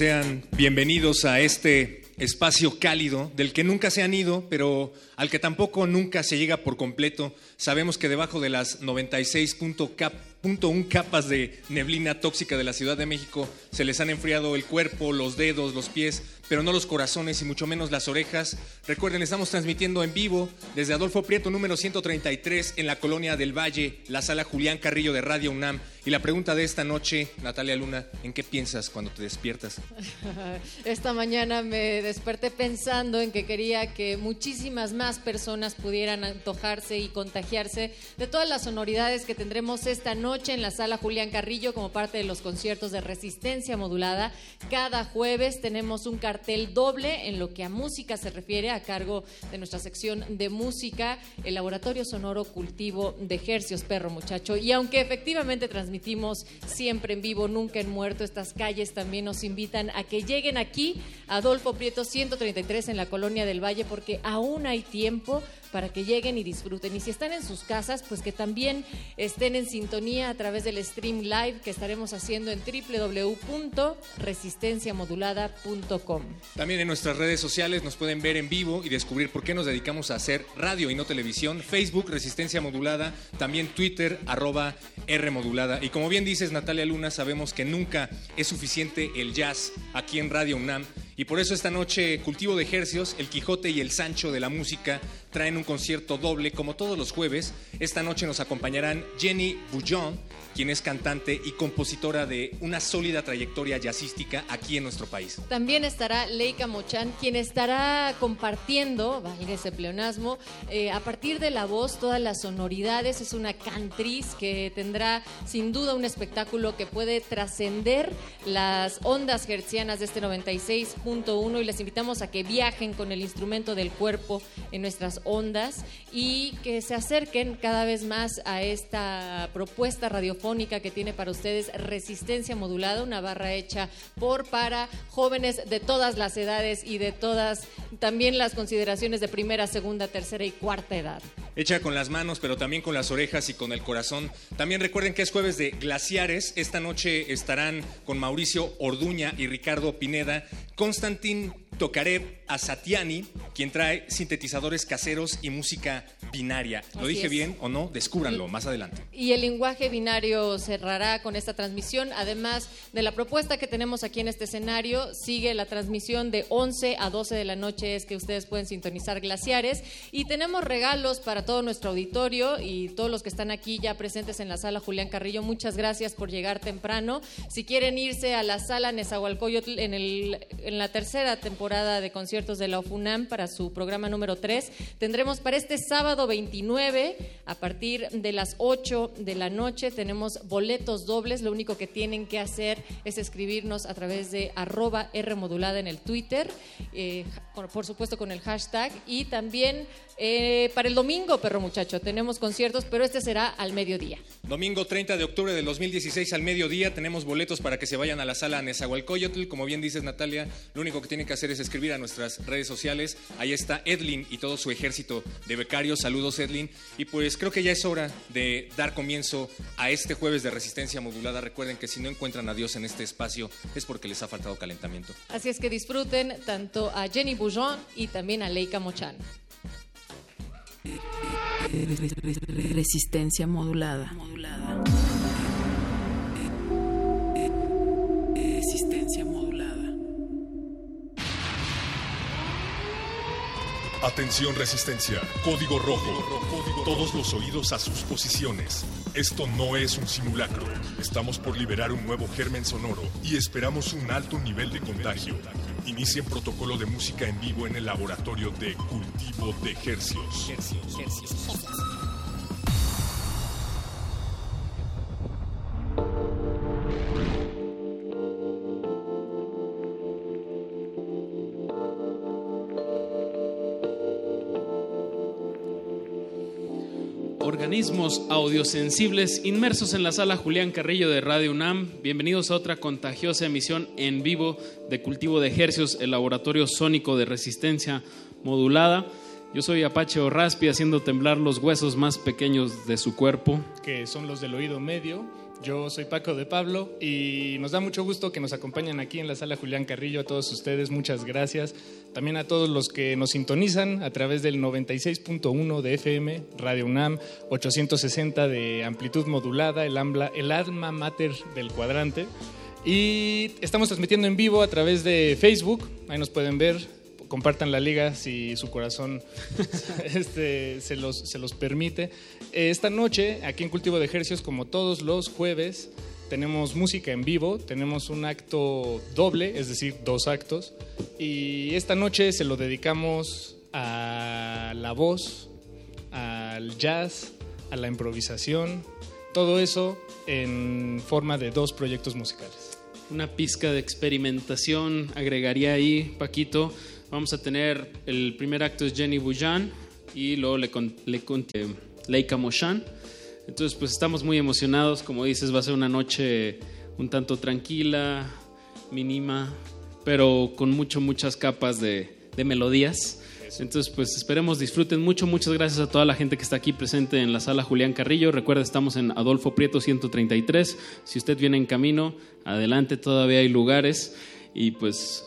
Sean bienvenidos a este espacio cálido del que nunca se han ido, pero al que tampoco nunca se llega por completo. Sabemos que debajo de las 96.1 capas de neblina tóxica de la Ciudad de México se les han enfriado el cuerpo, los dedos, los pies, pero no los corazones y mucho menos las orejas. Recuerden, estamos transmitiendo en vivo desde Adolfo Prieto número 133 en la colonia del Valle, la sala Julián Carrillo de Radio UNAM. Y la pregunta de esta noche, Natalia Luna, ¿en qué piensas cuando te despiertas? Esta mañana me desperté pensando en que quería que muchísimas más personas pudieran antojarse y contagiarse de todas las sonoridades que tendremos esta noche en la sala Julián Carrillo como parte de los conciertos de resistencia modulada. Cada jueves tenemos un cartel doble en lo que a música se refiere a cargo de nuestra sección de música, el Laboratorio Sonoro Cultivo de Hercios Perro Muchacho. Y aunque efectivamente transmitimos siempre en vivo, nunca en muerto, estas calles también nos invitan a que lleguen aquí, Adolfo Prieto 133 en la Colonia del Valle, porque aún hay tiempo para que lleguen y disfruten. Y si están en sus casas, pues que también estén en sintonía a través del stream live que estaremos haciendo en www.resistenciamodulada.com. También en nuestras redes sociales nos pueden ver en vivo y descubrir por qué nos dedicamos a hacer radio y no televisión. Facebook, Resistencia Modulada, también Twitter, arroba R Modulada. Y como bien dices, Natalia Luna, sabemos que nunca es suficiente el jazz aquí en Radio UNAM. Y por eso esta noche Cultivo de Ejercios, El Quijote y el Sancho de la Música traen un concierto doble como todos los jueves. Esta noche nos acompañarán Jenny Bouillon, quien es cantante y compositora de una sólida trayectoria jazzística aquí en nuestro país. También estará Leica Mochan, quien estará compartiendo, valga ese pleonasmo, eh, a partir de la voz todas las sonoridades. Es una cantriz que tendrá sin duda un espectáculo que puede trascender las ondas hertzianas de este 96.1 y les invitamos a que viajen con el instrumento del cuerpo en nuestras ondas y que se acerquen cada vez más a esta propuesta radiofónica que tiene para ustedes Resistencia Modulada, una barra hecha por, para jóvenes de todas las edades y de todas también las consideraciones de primera, segunda, tercera y cuarta edad. Hecha con las manos, pero también con las orejas y con el corazón. También recuerden que es jueves de glaciares. Esta noche estarán con Mauricio Orduña y Ricardo Pineda, Constantín Tokarev Asatiani, quien trae sintetizadores caseros y música binaria. ¿Lo Así dije es. bien o no? Descúbranlo más adelante. Y el lenguaje binario cerrará con esta transmisión. Además de la propuesta que tenemos aquí en este escenario, sigue la transmisión de 11 a 12 de la noche, es que ustedes pueden sintonizar glaciares. Y tenemos regalos para todo nuestro auditorio y todos los que están aquí ya presentes en la sala Julián Carrillo. Muchas gracias por llegar temprano. Si quieren irse a la sala Nezahualcóyotl en, el, en la tercera temporada de conciertos de la OFUNAM para su programa número 3, tendremos para este sábado 29 a partir de las 8 de la noche tenemos boletos dobles. Lo único que tienen que hacer es escribirnos a través de arroba R modulada en el Twitter, eh, por supuesto con el hashtag. Y también eh, para el domingo, perro muchacho, tenemos conciertos, pero este será al mediodía. Domingo 30 de octubre del 2016 al mediodía tenemos boletos para que se vayan a la sala Nezahualcóyotl. Como bien dices, Natalia, lo único que tienen que hacer es escribir a nuestras redes sociales. Ahí está Edlin y todo su ejército de becarios. Saludos, Edlin. Y pues creo que ya es hora de dar comienzo a este jueves de resistencia modulada. Recuerden que si no encuentran a Dios en este espacio es porque les ha faltado calentamiento. Así es que disfruten tanto a Jenny Boujon y también a Leica Mochan. Resistencia modulada. modulada. Resistencia modulada. Atención resistencia. Código rojo. Todos los oídos a sus posiciones. Esto no es un simulacro. Estamos por liberar un nuevo germen sonoro y esperamos un alto nivel de contagio. Inicien protocolo de música en vivo en el laboratorio de cultivo de hercios. Organismos audiosensibles inmersos en la sala Julián Carrillo de Radio UNAM. Bienvenidos a otra contagiosa emisión en vivo de Cultivo de Ejercios, el laboratorio sónico de resistencia modulada. Yo soy Apache Raspi haciendo temblar los huesos más pequeños de su cuerpo. Que son los del oído medio yo soy Paco de Pablo y nos da mucho gusto que nos acompañen aquí en la sala Julián Carrillo. A todos ustedes, muchas gracias. También a todos los que nos sintonizan a través del 96.1 de FM, Radio UNAM, 860 de amplitud modulada, el, el alma mater del cuadrante. Y estamos transmitiendo en vivo a través de Facebook, ahí nos pueden ver, compartan la liga si su corazón este, se, los, se los permite. Esta noche, aquí en Cultivo de Ejercicios, como todos los jueves, tenemos música en vivo, tenemos un acto doble, es decir, dos actos. Y esta noche se lo dedicamos a la voz, al jazz, a la improvisación, todo eso en forma de dos proyectos musicales. Una pizca de experimentación agregaría ahí, Paquito, Vamos a tener el primer acto es Jenny Bujan y luego le, le Leica Moshan. Entonces, pues estamos muy emocionados. Como dices, va a ser una noche un tanto tranquila, mínima, pero con mucho, muchas capas de, melodías. Entonces, pues esperemos disfruten mucho. Muchas gracias a toda la gente que está aquí presente en la sala Julián Carrillo. Recuerda, estamos en Adolfo Prieto 133. Si usted viene en camino, adelante, todavía hay lugares. Y pues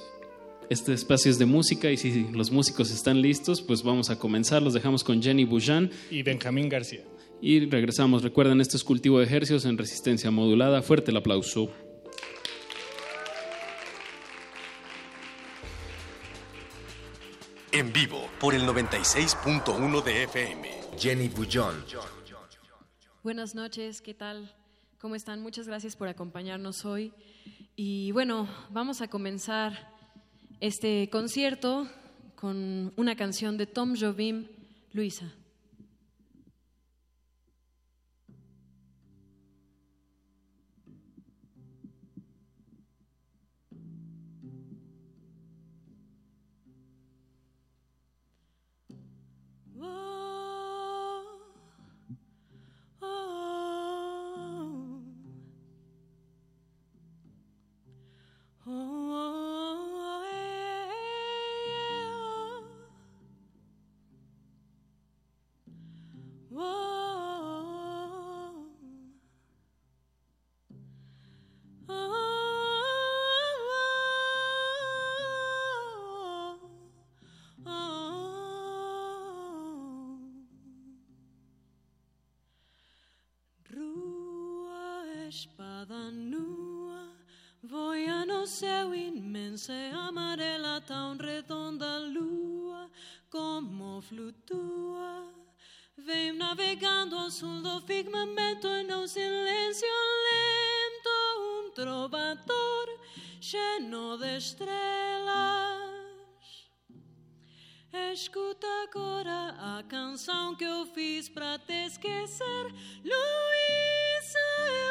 este espacio es de música y si los músicos están listos, pues vamos a comenzar. Los dejamos con Jenny Boujan y Benjamín García. Y regresamos. Recuerden, esto es cultivo de ejercicios en resistencia modulada. Fuerte el aplauso. En vivo por el 96.1 de FM. Jenny Boujon. Buenas noches, ¿qué tal? ¿Cómo están? Muchas gracias por acompañarnos hoy. Y bueno, vamos a comenzar este concierto con una canción de Tom Jobim, Luisa. navegando ao sul do firmamento num silêncio lento, um trovador cheio de estrelas. Escuta agora a canção que eu fiz para te esquecer, Luísa.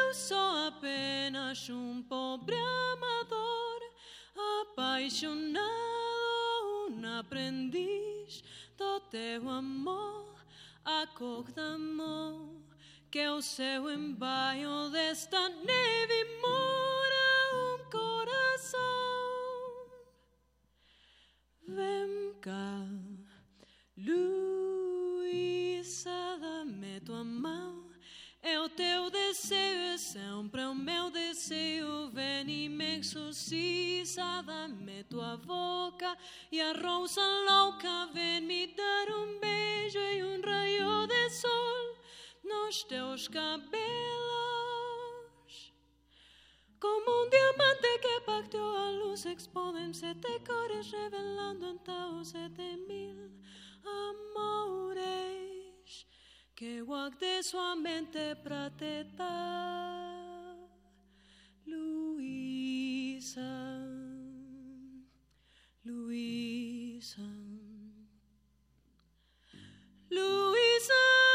Eu sou apenas um pobre amador, apaixonado, um aprendiz do teu amor. acordamo que o seu embaio desta neve mora um coração. Vem cá, luz. Sempre o meu desejo. Vem e me exorciza, dá-me tua boca. E a rosa louca vem me dar um beijo e um raio de sol nos teus cabelos. Como um diamante que pacteou a luz, expõem sete cores, revelando então sete mil amores che guarde solamente prateta Luisa Luisa. Luisa.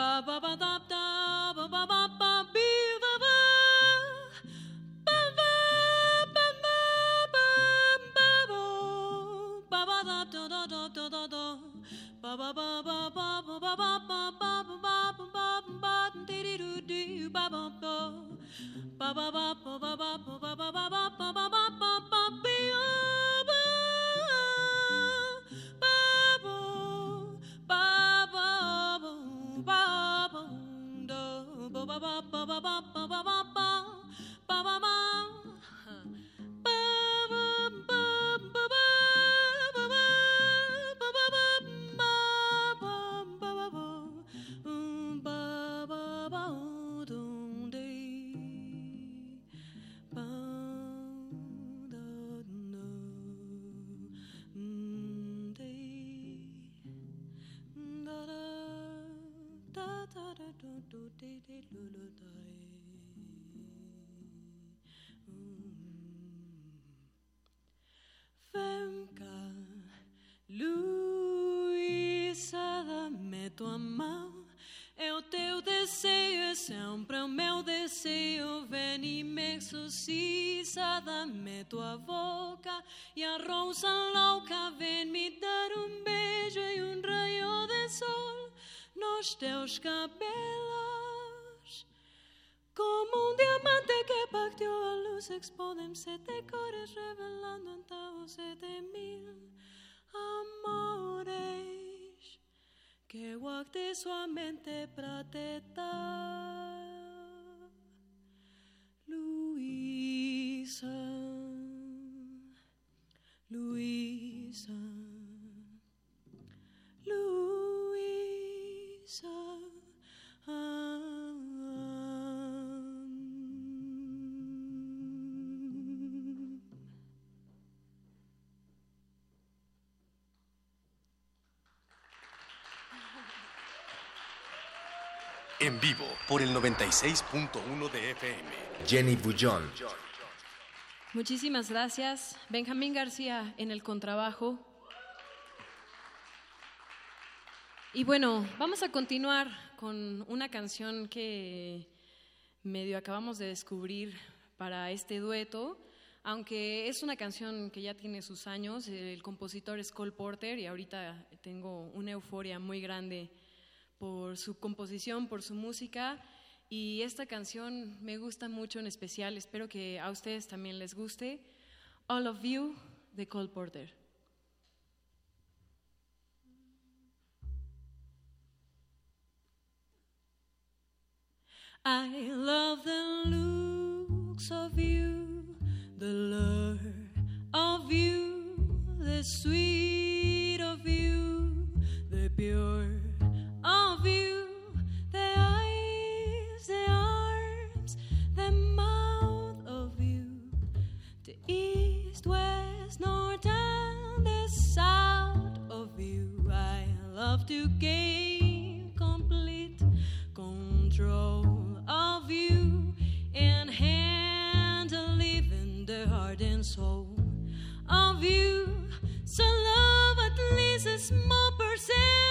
Ba ba ba da da ba ba ba ba Vem cá, Luísa, dá-me tua mão. É o teu desejo, é sempre o meu desejo. Vem e me exorciza, dá-me tua boca. E a rosa louca vem me dar um beijo e um raio de sol nos teus cabelos. Useks sete cores revelando antavo sete mil amores. Que guacte suamente prate En vivo por el 96.1 de FM. Jenny Bullón. Muchísimas gracias. Benjamín García en el contrabajo. Y bueno, vamos a continuar con una canción que medio acabamos de descubrir para este dueto. Aunque es una canción que ya tiene sus años, el compositor es Cole Porter y ahorita tengo una euforia muy grande por su composición, por su música. Y esta canción me gusta mucho en especial, espero que a ustedes también les guste. All of You de Cole Porter. I love the looks of you, the lure of you, the sweet of you, the pure of you, the eyes, the arms, the mouth of you, the east, west, north, and the south of you. I love to gain complete control of you and handle even the heart and soul of you. So love at least a small percent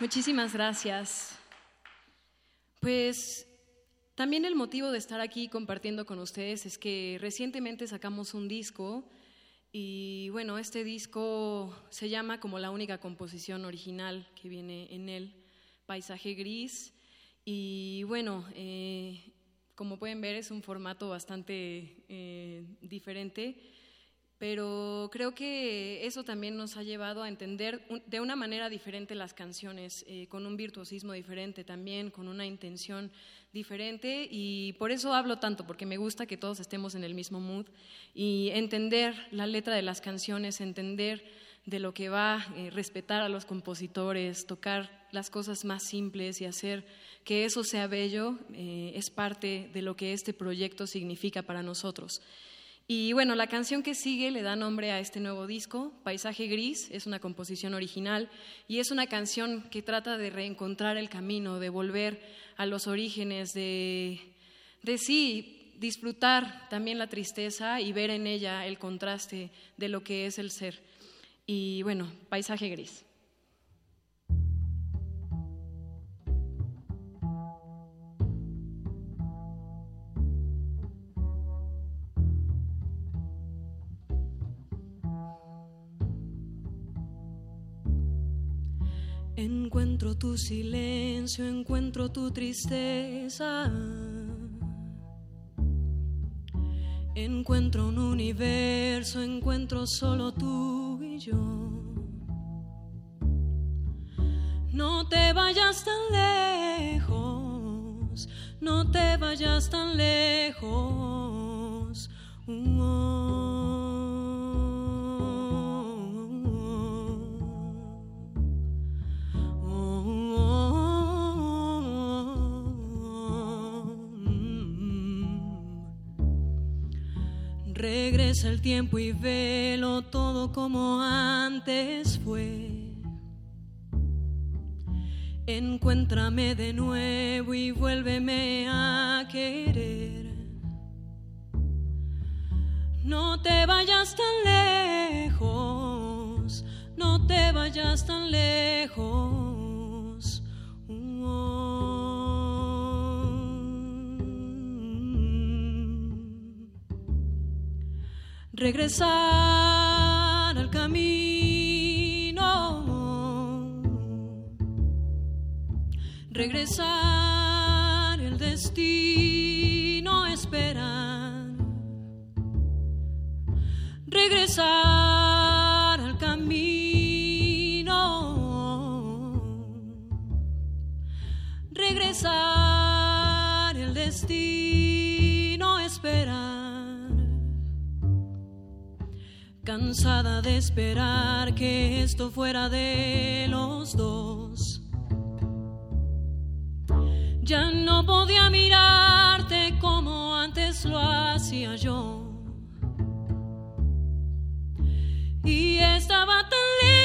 Muchísimas gracias. Pues también el motivo de estar aquí compartiendo con ustedes es que recientemente sacamos un disco y bueno, este disco se llama como la única composición original que viene en él, Paisaje Gris. Y bueno, eh, como pueden ver es un formato bastante eh, diferente, pero creo que eso también nos ha llevado a entender de una manera diferente las canciones, eh, con un virtuosismo diferente también, con una intención diferente y por eso hablo tanto, porque me gusta que todos estemos en el mismo mood y entender la letra de las canciones, entender de lo que va, eh, respetar a los compositores, tocar las cosas más simples y hacer que eso sea bello, eh, es parte de lo que este proyecto significa para nosotros. Y bueno, la canción que sigue le da nombre a este nuevo disco, Paisaje Gris, es una composición original y es una canción que trata de reencontrar el camino, de volver a los orígenes, de, de sí, disfrutar también la tristeza y ver en ella el contraste de lo que es el ser. Y bueno, Paisaje Gris. Encuentro tu silencio, encuentro tu tristeza. Encuentro un universo, encuentro solo tú y yo. No te vayas tan lejos, no te vayas tan lejos. Regresa el tiempo y velo todo como antes fue. Encuéntrame de nuevo y vuélveme a querer. No te vayas tan lejos, no te vayas tan lejos. Regresar al camino, regresar el destino, esperar, regresar al camino, regresar el destino, Cansada de esperar que esto fuera de los dos. Ya no podía mirarte como antes lo hacía yo. Y estaba tan lejos,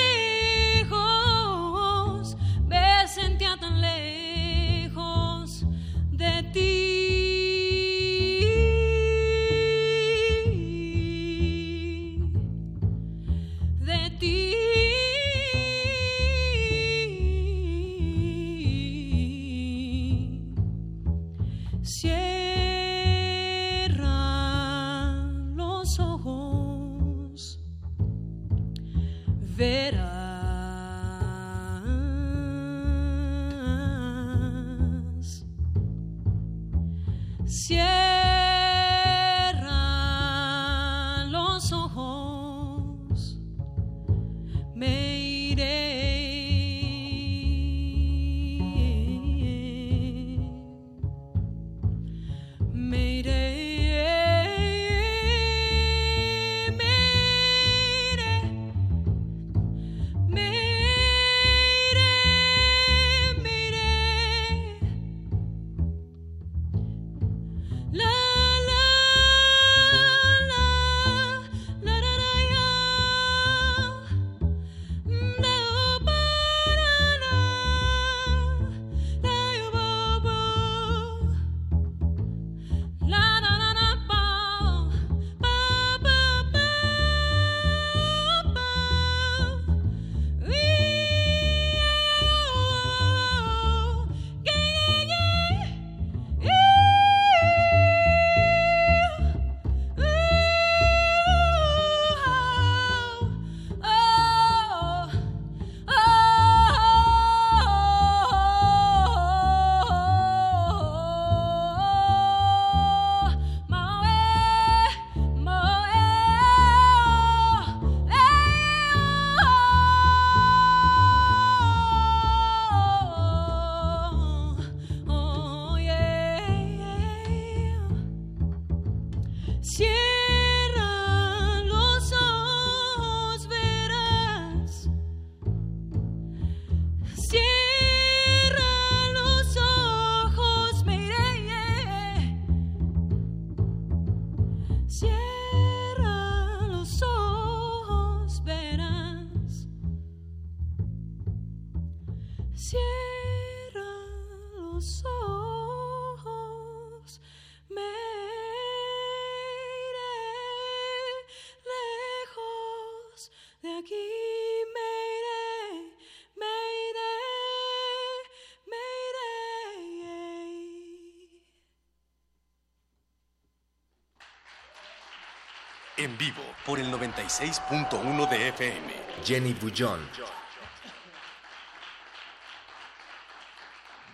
En vivo por el 96.1 de FM. Jenny Bullón.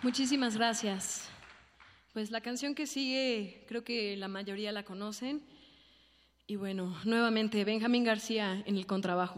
Muchísimas gracias. Pues la canción que sigue, creo que la mayoría la conocen. Y bueno, nuevamente Benjamín García en el contrabajo.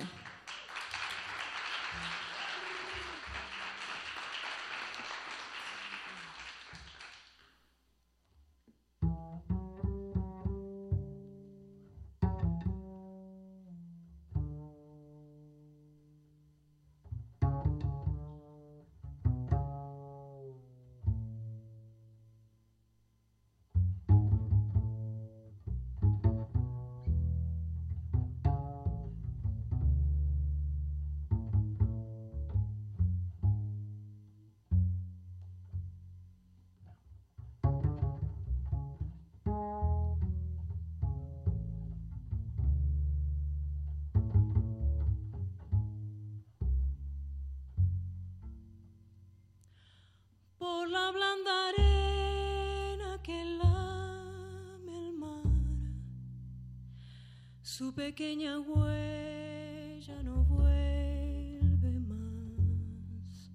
Pequeña huella no vuelve más.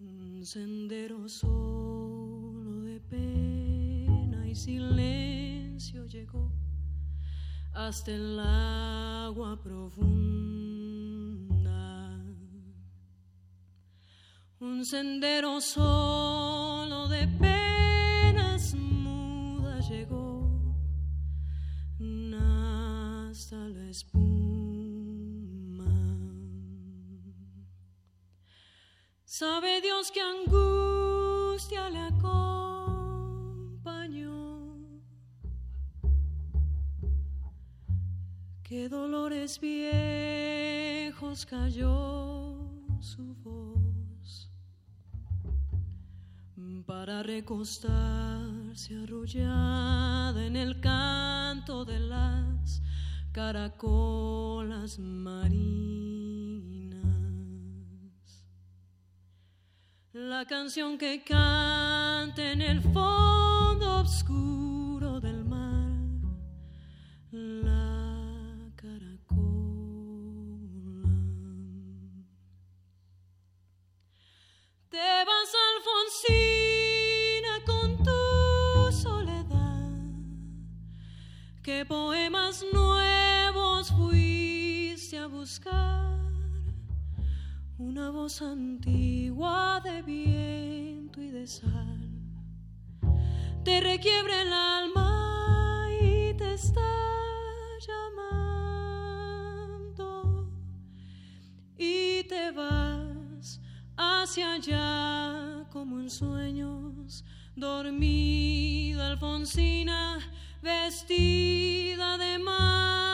Un sendero solo de pena y silencio llegó hasta el agua profunda un sendero solo de penas mudas llegó la espuma. Sabe Dios que angustia le acompañó, que dolores viejos cayó su voz para recostarse arrullada en el canto de las caracolas marinas. La canción que canta en el fondo oscuro buscar? Una voz antigua de viento y de sal te requiebra el alma y te está llamando y te vas hacia allá como en sueños, dormida Alfonsina, vestida de mar.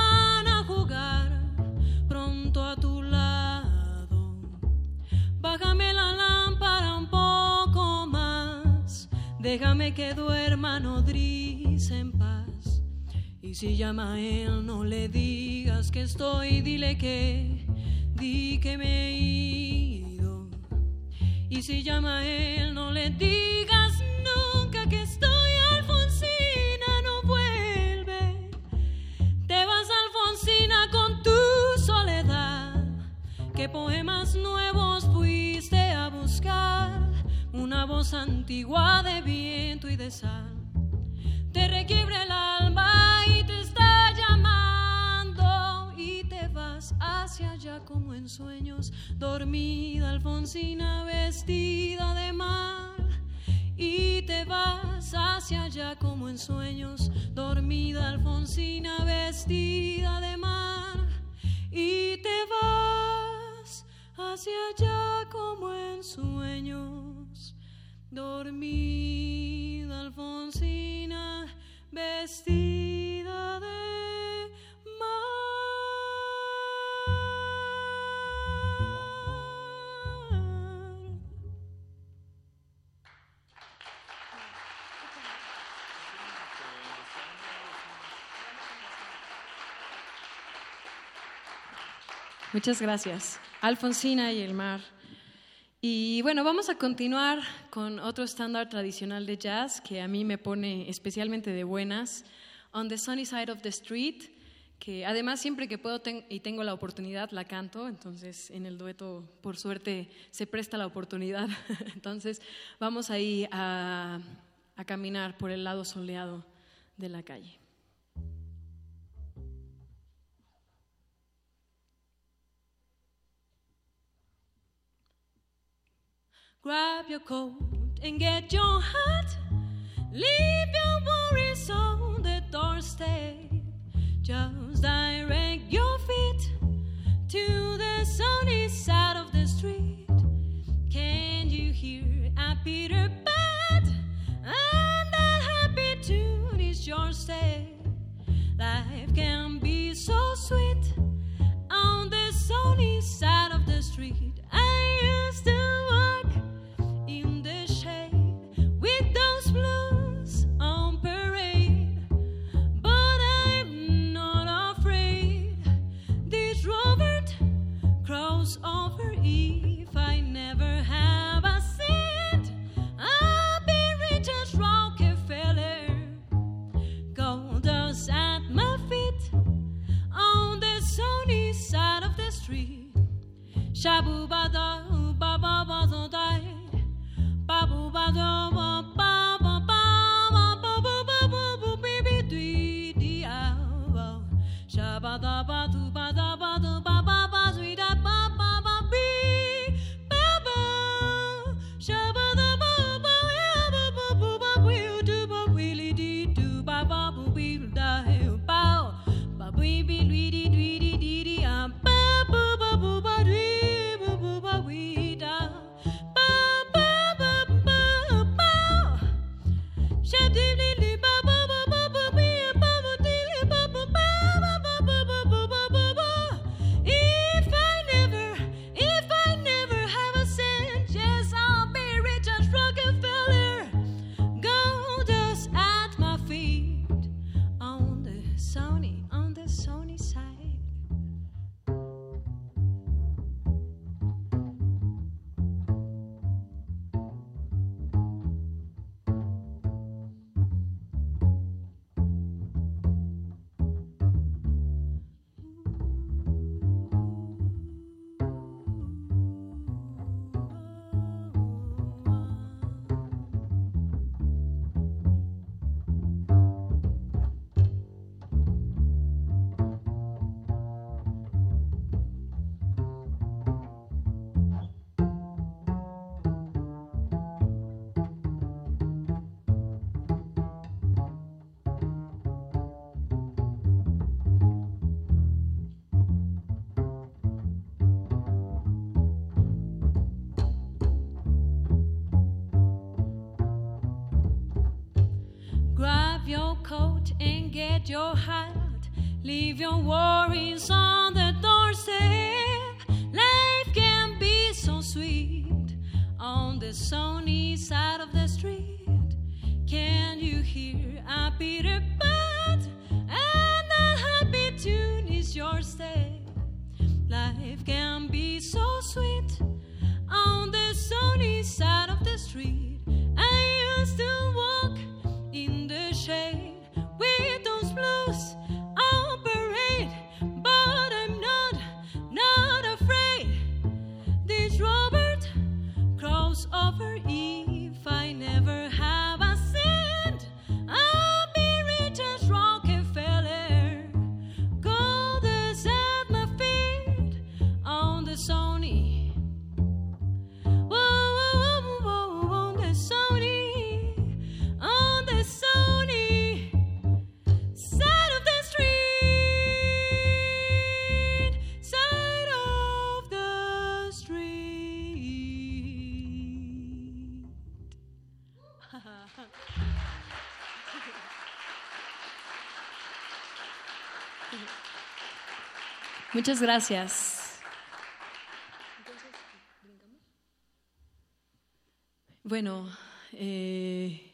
Déjame que duerma nodriza en paz. Y si llama a él, no le digas que estoy, dile que, di que me he ido. Y si llama a él, no le digas nunca que estoy, Alfonsina, no vuelve. Te vas, Alfonsina, con tu soledad. ¿Qué poemas nuevos? Voz antigua de viento y de sal. Te requiebra el alma y te está llamando y te vas hacia allá como en sueños, dormida Alfonsina vestida de mar. Y te vas hacia allá como en sueños, dormida Alfonsina vestida de mar. Y te vas hacia allá como en sueños, dormida Alfonsina vestida de mar. Muchas gracias. Alfonsina y el mar. Y bueno, vamos a continuar con otro estándar tradicional de jazz que a mí me pone especialmente de buenas, On the Sunny Side of the Street, que además siempre que puedo y tengo la oportunidad la canto, entonces en el dueto por suerte se presta la oportunidad. Entonces vamos ahí a, a caminar por el lado soleado de la calle. Grab your coat and get your hat. Leave your worries on the doorstep. Just direct your feet to the sunny side of the street. Can you hear a Peter Pan? And that happy tune is your step. Life can be so sweet on the sunny side of the street. I used to Shabu bada, baba bazontai, babu bada. Your hat. Leave your worries on the doorstep. Life can be so sweet on the sunny side of the street. Can you hear a Peter Pan? And that happy tune is your step. Life can be so sweet Muchas gracias. Bueno, eh,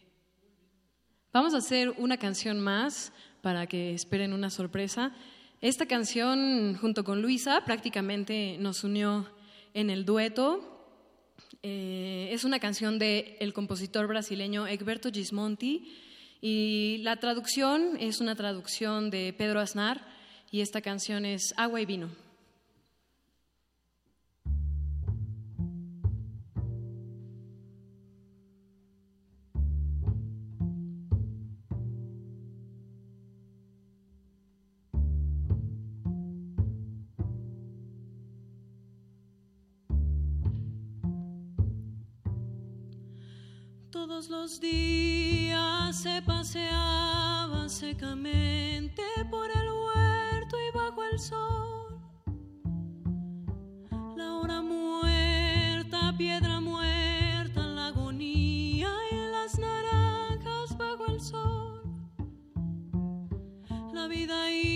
vamos a hacer una canción más para que esperen una sorpresa. Esta canción, junto con Luisa, prácticamente nos unió en el dueto. Eh, es una canción del compositor brasileño Egberto Gismonti y la traducción es una traducción de Pedro Aznar y esta canción es Agua y Vino. Todos los días se paseaba secamente por el sol. La hora muerta, piedra muerta, la agonía y las naranjas bajo el sol. La vida iba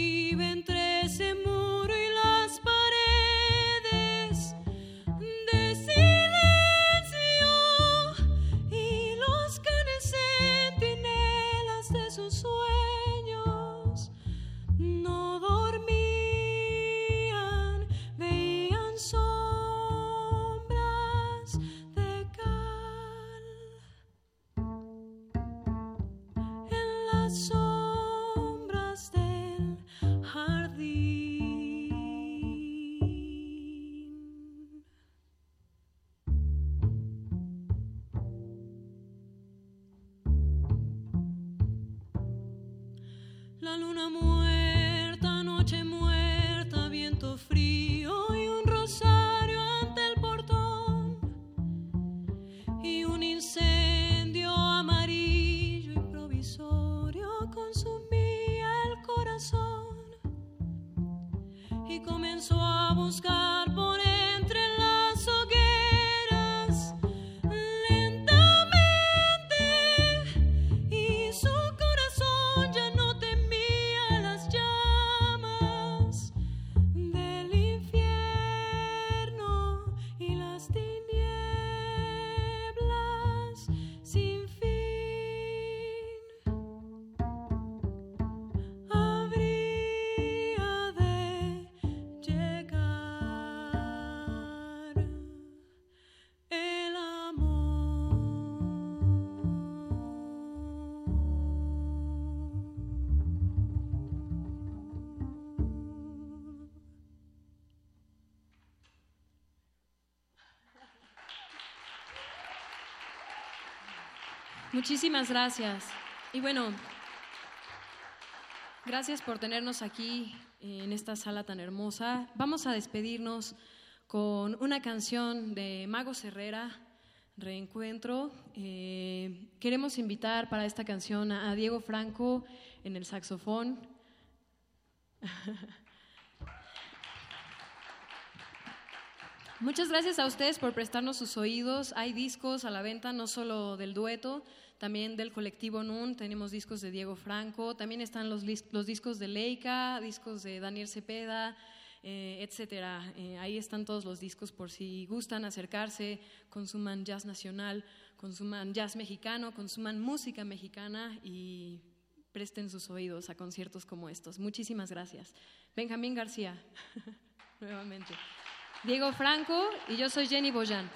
Muchísimas gracias. Y bueno, gracias por tenernos aquí en esta sala tan hermosa. Vamos a despedirnos con una canción de Mago Herrera, Reencuentro. Eh, queremos invitar para esta canción a Diego Franco en el saxofón. Muchas gracias a ustedes por prestarnos sus oídos. Hay discos a la venta, no solo del dueto, también del colectivo NUN. Tenemos discos de Diego Franco, también están los, los discos de Leica, discos de Daniel Cepeda, eh, etcétera. Eh, ahí están todos los discos por si gustan acercarse, consuman jazz nacional, consuman jazz mexicano, consuman música mexicana y presten sus oídos a conciertos como estos. Muchísimas gracias. Benjamín García, nuevamente. Diego Franco y yo soy Jenny Boyan.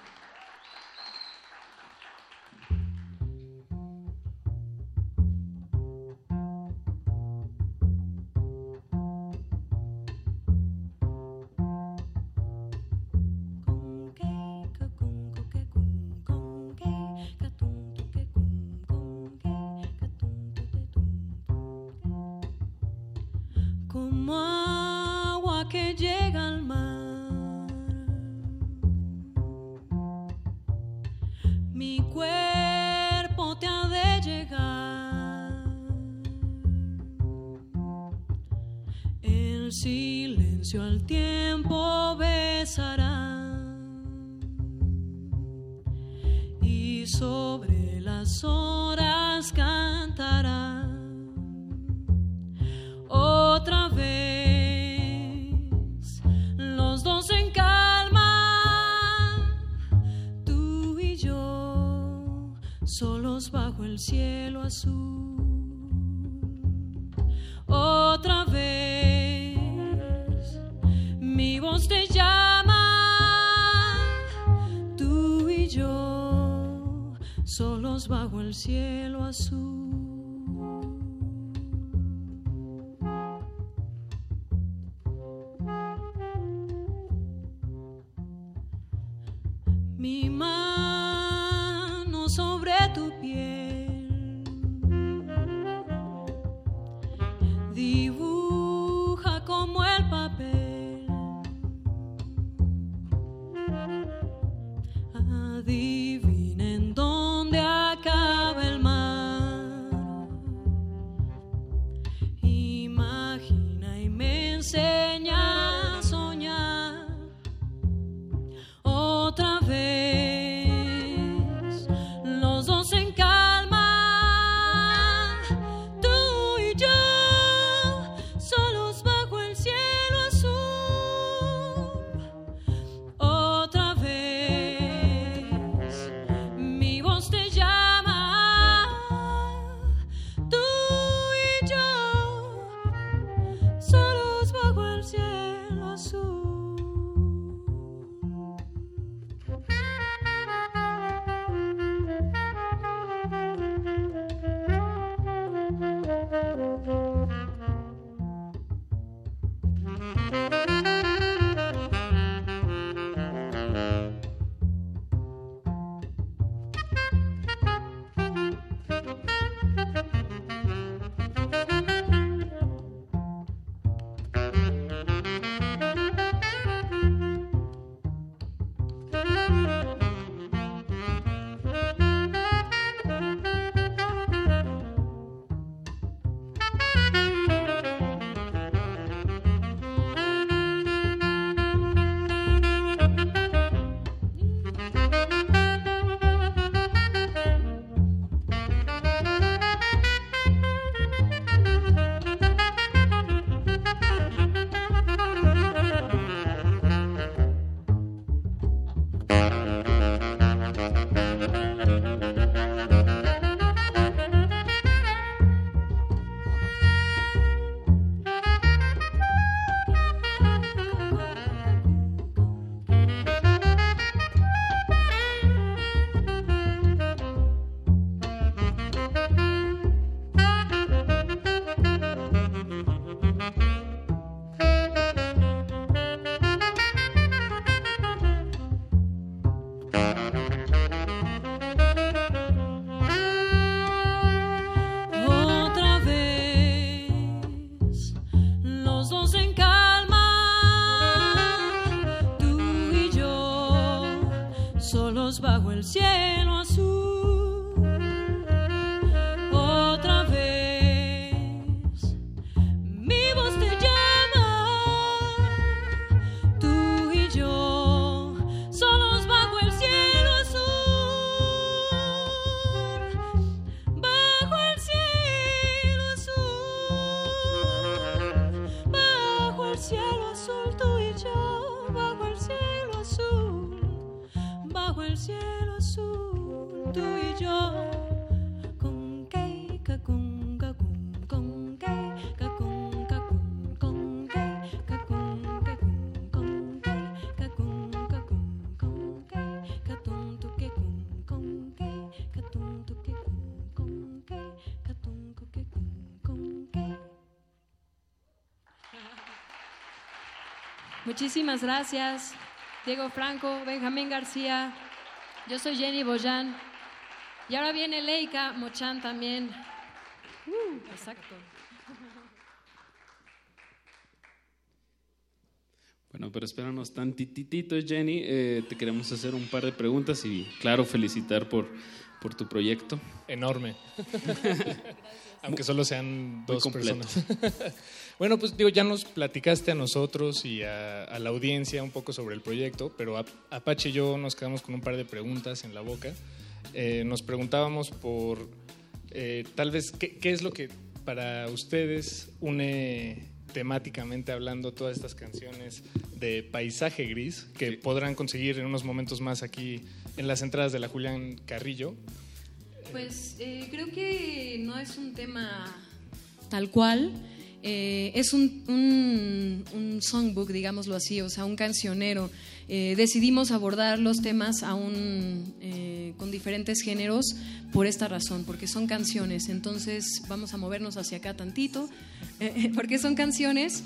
谢 Muchísimas gracias, Diego Franco, Benjamín García. Yo soy Jenny Boyan. Y ahora viene Leica Mochan también. Uh, exacto. Bueno, pero espéranos tantitito, Jenny. Eh, te queremos hacer un par de preguntas y, claro, felicitar por, por tu proyecto. Enorme. Aunque solo sean dos personas. bueno, pues digo, ya nos platicaste a nosotros y a, a la audiencia un poco sobre el proyecto, pero a- Apache y yo nos quedamos con un par de preguntas en la boca. Eh, nos preguntábamos por eh, tal vez qué, qué es lo que para ustedes une temáticamente hablando todas estas canciones de paisaje gris que podrán conseguir en unos momentos más aquí en las entradas de la Julián Carrillo. Pues eh, creo que no es un tema tal cual. Eh, es un, un, songbook, digámoslo así, o sea, un cancionero. Eh, decidimos abordar los temas aún eh, con diferentes géneros por esta razón, porque son canciones. Entonces vamos a movernos hacia acá tantito, porque son canciones.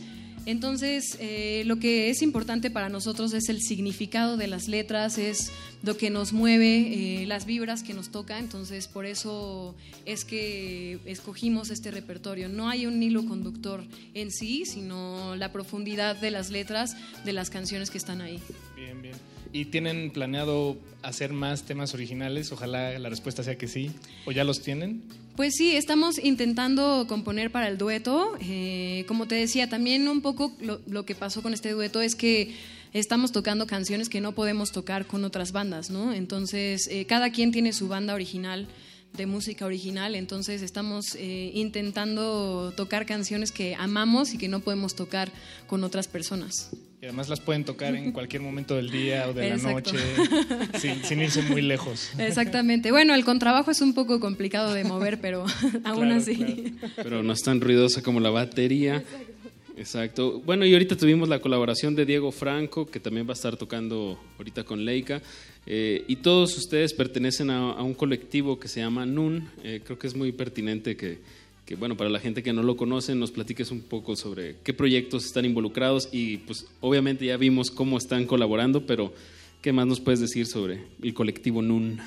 Entonces, eh, lo que es importante para nosotros es el significado de las letras, es lo que nos mueve, eh, las vibras que nos toca. Entonces, por eso es que escogimos este repertorio. No hay un hilo conductor en sí, sino la profundidad de las letras de las canciones que están ahí. Bien, bien. ¿Y tienen planeado hacer más temas originales? Ojalá la respuesta sea que sí. ¿O ya los tienen? Pues sí, estamos intentando componer para el dueto. Eh, como te decía, también un poco lo, que pasó con este dueto es que estamos tocando canciones que no podemos tocar con otras bandas, ¿no? Entonces, eh, cada quien tiene su banda original de música original, entonces estamos eh, intentando tocar canciones que amamos y que no podemos tocar con otras personas. Y además las pueden tocar en cualquier momento del día o de Exacto. la noche, sin, sin irse muy lejos. Exactamente. Bueno, el contrabajo es un poco complicado de mover, pero aún Claro, así. claro. Pero no es tan ruidosa como la batería. Exacto. Bueno, y ahorita tuvimos la colaboración de Diego Franco, que también va a estar tocando ahorita con Leica. Eh, y todos ustedes pertenecen a, a un colectivo que se llama NUN. Eh, creo que es muy pertinente que, que, bueno, para la gente que no lo conoce, nos platiques un poco sobre qué proyectos están involucrados y pues obviamente ya vimos cómo están colaborando, pero ¿qué más nos puedes decir sobre el colectivo NUN?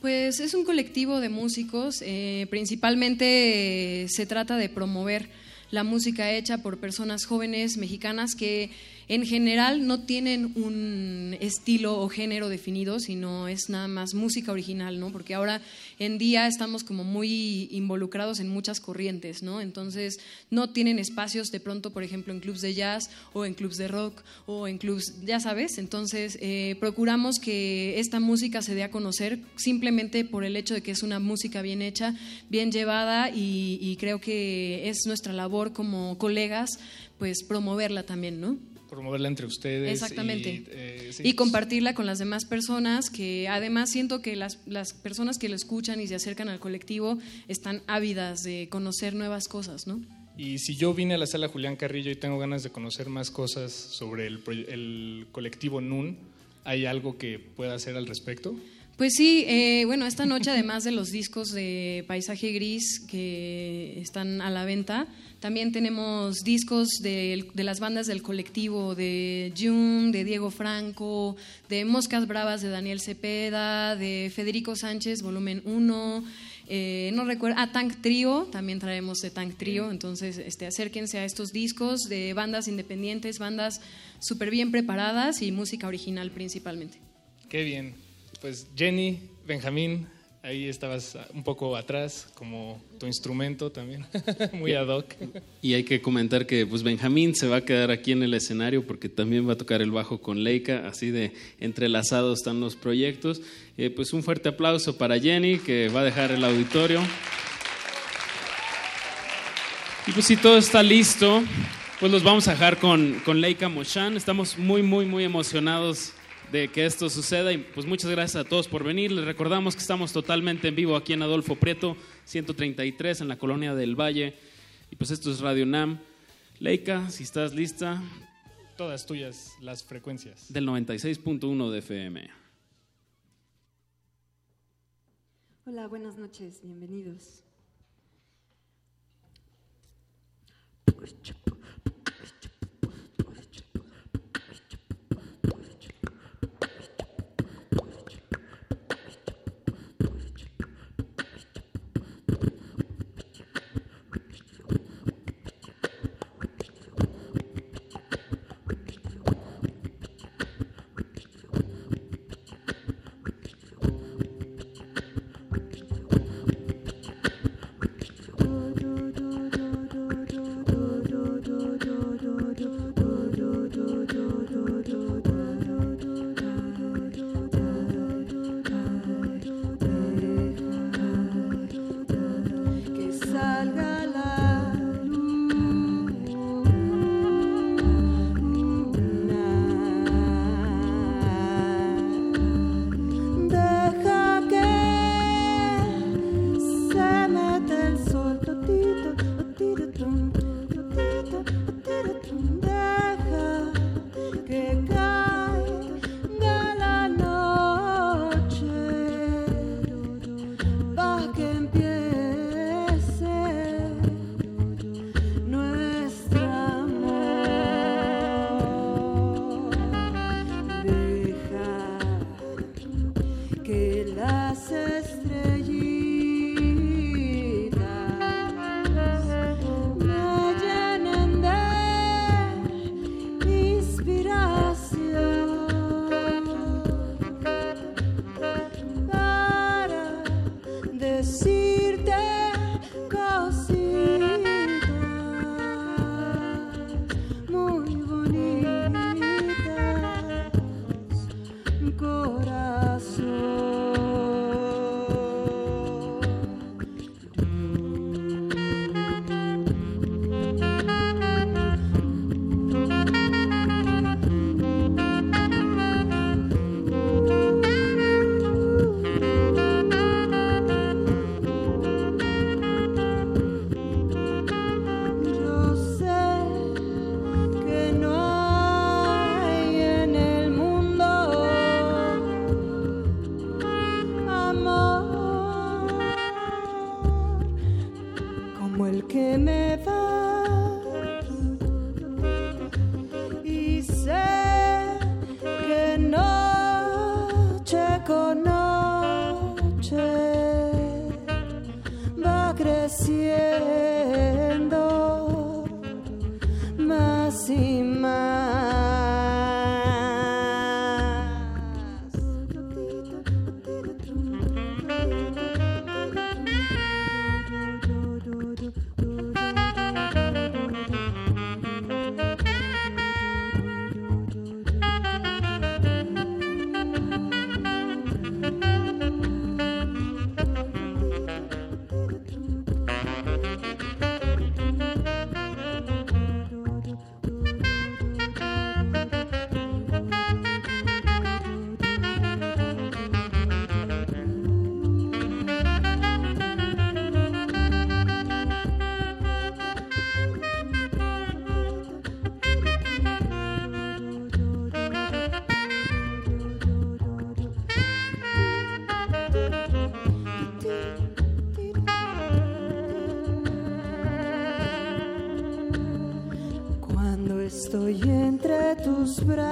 Pues es un colectivo de músicos, eh, principalmente eh, se trata de promover la música hecha por personas jóvenes mexicanas que en general no tienen un estilo o género definido, sino es nada más música original, ¿no? Porque ahora en día estamos como muy involucrados en muchas corrientes, ¿no? Entonces no tienen espacios de pronto, por ejemplo, en clubs de jazz o en clubs de rock o en clubs, ya sabes, entonces eh, procuramos que esta música se dé a conocer simplemente por el hecho de que es una música bien hecha, bien llevada y, y creo que es nuestra labor como colegas, pues promoverla también, ¿no? Promoverla entre ustedes. Exactamente. Y, eh, sí, y compartirla con las demás personas, que además siento que las, las personas que lo escuchan y se acercan al colectivo están ávidas de conocer nuevas cosas, ¿no? Y si yo vine a la sala Julián Carrillo y tengo ganas de conocer más cosas sobre el, el colectivo NUN, ¿hay algo que pueda hacer al respecto? Pues sí, eh, bueno, esta noche además de los discos de Paisaje Gris que están a la venta, también tenemos discos de, de las bandas del colectivo, de June, de Diego Franco, de Moscas Bravas de Daniel Cepeda, de Federico Sánchez, volumen 1. eh, no recuerdo, ah, Tank Trio, también traemos de Tank Trio, entonces este, acérquense a estos discos de bandas independientes, bandas súper bien preparadas y música original principalmente. Qué bien. Pues Jenny, Benjamín, ahí estabas un poco atrás, como tu instrumento también, muy ad hoc. Y hay que comentar que pues Benjamín se va a quedar aquí en el escenario porque también va a tocar el bajo con Leica, así de entrelazados están los proyectos. Eh, pues un fuerte aplauso para Jenny que va a dejar el auditorio. Y pues si todo está listo, pues los vamos a dejar con, con Leica Moshan. Estamos muy, muy, muy emocionados de que esto suceda y pues muchas gracias a todos por venir. Les recordamos que estamos totalmente en vivo aquí en Adolfo Prieto, 133 en la colonia del Valle. Y pues esto es Radio Nam. Leica, si estás lista, Todas tuyas las frecuencias. del 96.1 de FM. Hola, buenas noches, bienvenidos. Entre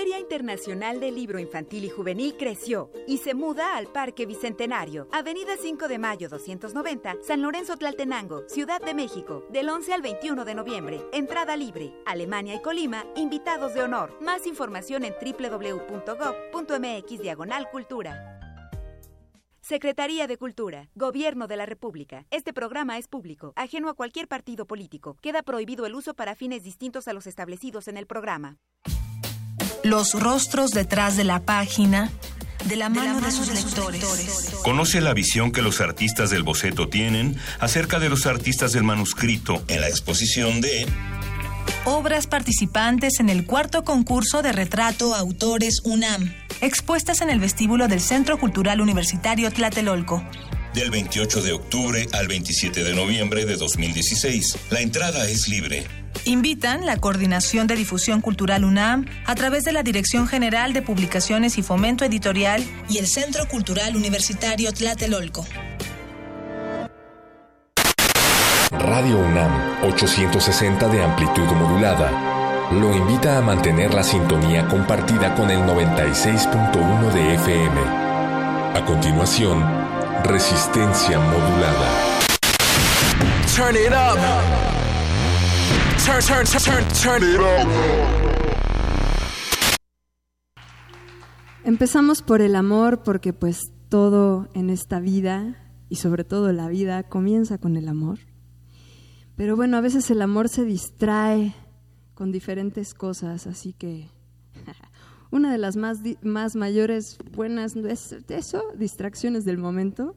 Feria Internacional del Libro Infantil y Juvenil creció y se muda al Parque Bicentenario, Avenida 5 de Mayo 290, San Lorenzo Tlaltenango, Ciudad de México, del 11 al 21 de noviembre. Entrada libre. Alemania y Colima, invitados de honor. Más información en www.gov.mx diagonal cultura. Secretaría de Cultura, Gobierno de la República. Este programa es público, ajeno a cualquier partido político. Queda prohibido el uso para fines distintos a los establecidos en el programa. Los rostros detrás de la página, de la mano de, sus lectores. Conoce la visión que los artistas del boceto tienen acerca de los artistas del manuscrito en la exposición de Obras participantes en el cuarto concurso de retrato Autores UNAM, expuestas en el vestíbulo del Centro Cultural Universitario Tlatelolco. Del 28 de octubre al 27 de noviembre de 2016. La entrada es libre. Invitan la Coordinación de Difusión Cultural UNAM a través de la Dirección General de Publicaciones y Fomento Editorial y el Centro Cultural Universitario Tlatelolco. Radio UNAM 860 de amplitud modulada lo invita a mantener la sintonía compartida con el 96.1 de FM. A continuación, resistencia modulada. Turn it up. Turn, turn, turn, turn it up. Empezamos por el amor porque pues todo en esta vida y sobre todo la vida comienza con el amor. Pero bueno, a veces el amor se distrae con diferentes cosas, así que una de las más, más mayores buenas es eso, distracciones del momento.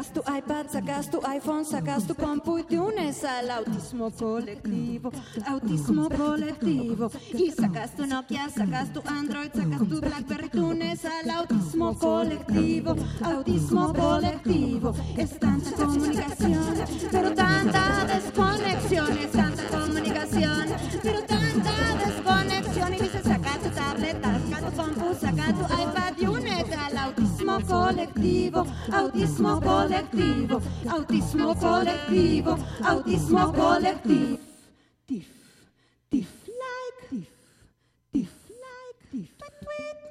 sacas tu iPad, sacas tu iPhone, sacas tu compu y te unes al autismo colectivo, autismo colectivo. Y sacas tu Nokia, sacas tu Android, sacas tu Blackberry, te unes al autismo colectivo, autismo colectivo. Es tanta comunicación, pero tanta desconexión, es tanta comunicación, pero tanta desconexión. Y dices, saca tu tableta, saca tu compu, saca tu iPad y únete al autismo colectivo, autismo colectivo, autismo colectivo, autismo colectivo. Tif, tif, like, tif, tif, like, tif,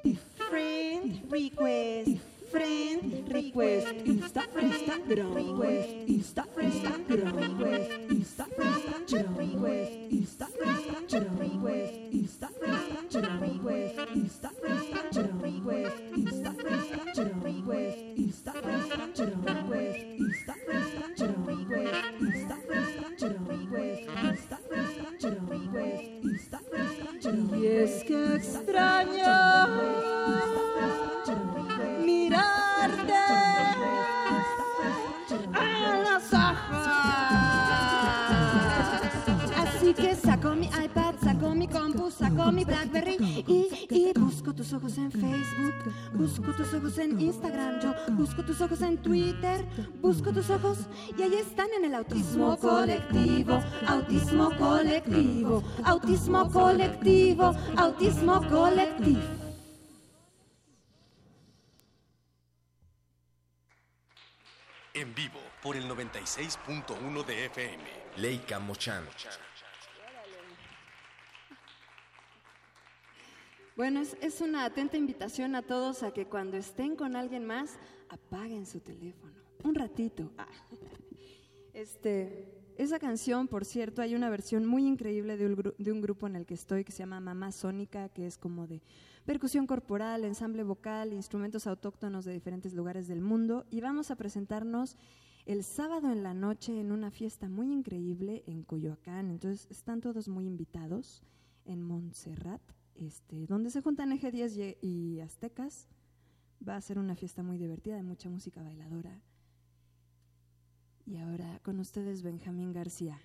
tif, friend request. Friend request, Insta, Instagram request, Insta, Instagram request, Insta, Instagram request, Insta, Instagram request, Insta, Instagram request, Insta, Instagram request, Insta, Instagram request, Insta, Instagram Y es que extraño mirarte a las ajas. Saco mi Blackberry y, y busco tus ojos en Facebook, busco tus ojos en Instagram, yo busco tus ojos en Twitter, busco tus ojos y ahí están en el autismo colectivo, autismo colectivo, autismo colectivo, autismo colectivo. En vivo, por el 96.1 de FM. Leica Mochan. Bueno, es, es una atenta invitación a todos a que cuando estén con alguien más, apaguen su teléfono. Un ratito. Ah. Este, esa canción, por cierto, hay una versión muy increíble de un, de un grupo en el que estoy que se llama Mamá Sónica, que es como de percusión corporal, ensamble vocal, instrumentos autóctonos de diferentes lugares del mundo. Y vamos a presentarnos el sábado en la noche en una fiesta muy increíble en Coyoacán. Entonces, están todos muy invitados en Montserrat, este, donde se juntan Eje 10 y, y Aztecas. Va a ser una fiesta muy divertida, de mucha música bailadora. Y ahora con ustedes Benjamín García.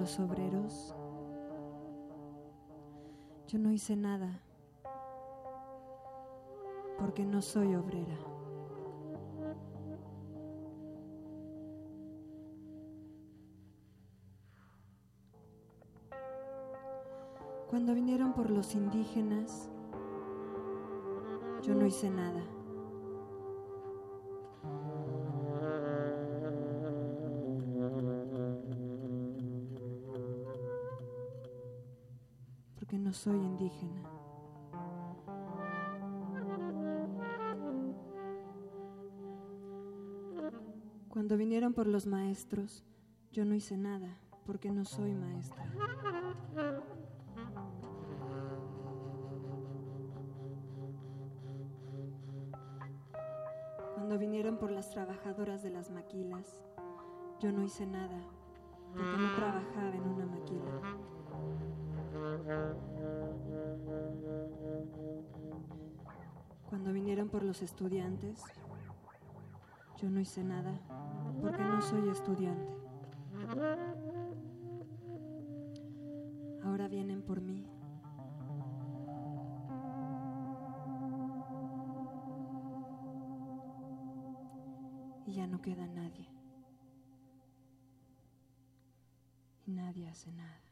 Los obreros, yo no hice nada porque no soy obrera. Cuando vinieron por los indígenas, yo no hice nada. Soy indígena. Cuando vinieron por los maestros, yo no hice nada, porque no soy maestra. Cuando vinieron por las trabajadoras de las maquilas, yo no hice nada, porque no trabajaba en una maquila. Los estudiantes, yo no hice nada, porque no soy estudiante. Ahora vienen por mí. Y ya no queda nadie. Y nadie hace nada.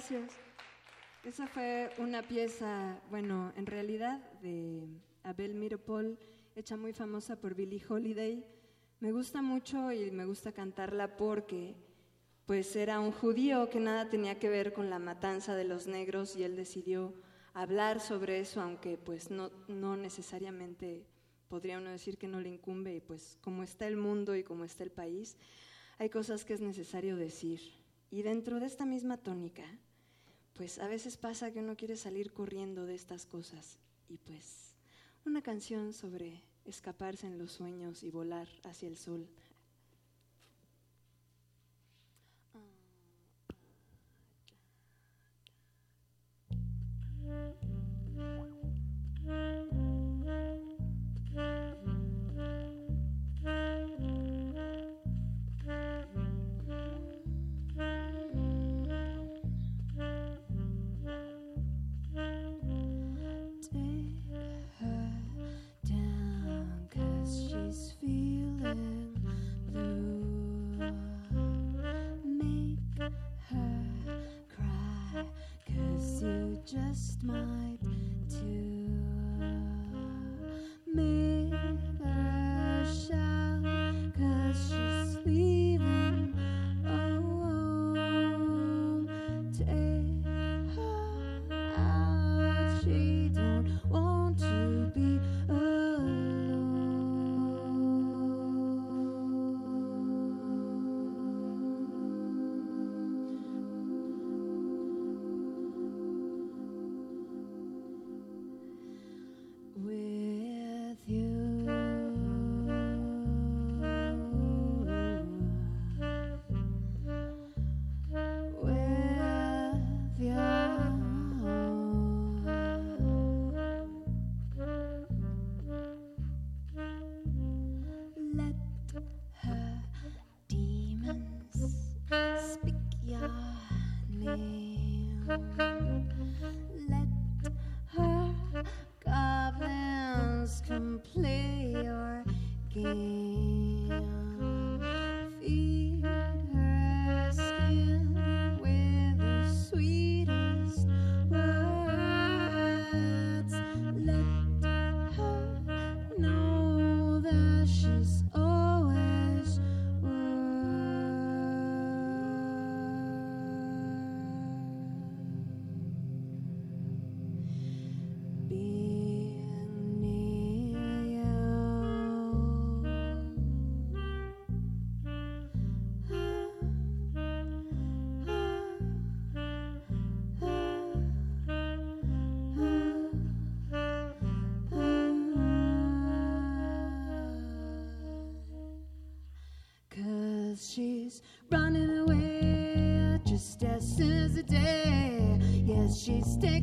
Gracias. Esa fue una pieza, bueno, en realidad de Abel Miropol, hecha muy famosa por Billie Holiday. Me gusta mucho y me gusta cantarla porque pues era un judío que nada tenía que ver con la matanza de los negros y él decidió hablar sobre eso, aunque pues no, no necesariamente podría uno decir que no le incumbe y pues como está el mundo y como está el país, hay cosas que es necesario decir. Y dentro de esta misma tónica, pues a veces pasa que uno quiere salir corriendo de estas cosas y pues una canción sobre escaparse en los sueños y volar hacia el sol. Just might she's running away just as soon as the day. Yes, she's taking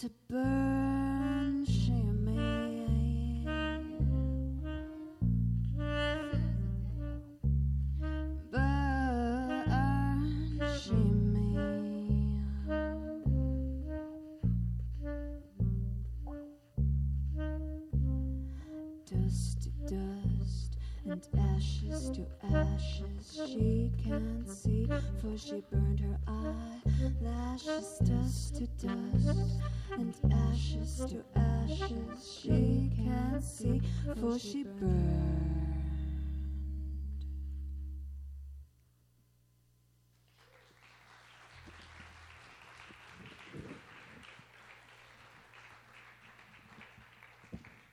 to burn shimmy. Burn. Dust to dust and ashes to ashes. She can't see, for she burned her eyelashes. For she.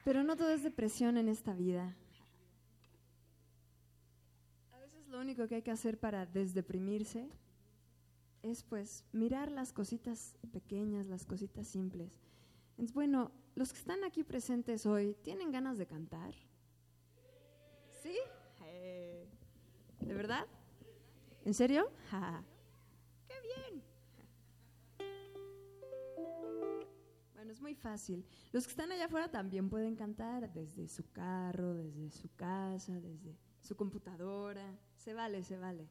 Pero no todo es depresión en esta vida. A veces lo único que hay que hacer para desdeprimirse es pues mirar las cositas pequeñas, las cositas simples. Entonces, bueno, los que están aquí presentes hoy, ¿tienen ganas de cantar? ¿Sí? Eh, ¿De verdad? ¿En serio? ¡Qué bien! Bueno, es muy fácil. Los que están allá afuera también pueden cantar desde su carro, desde su casa, desde su computadora. Se vale, se vale.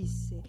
dice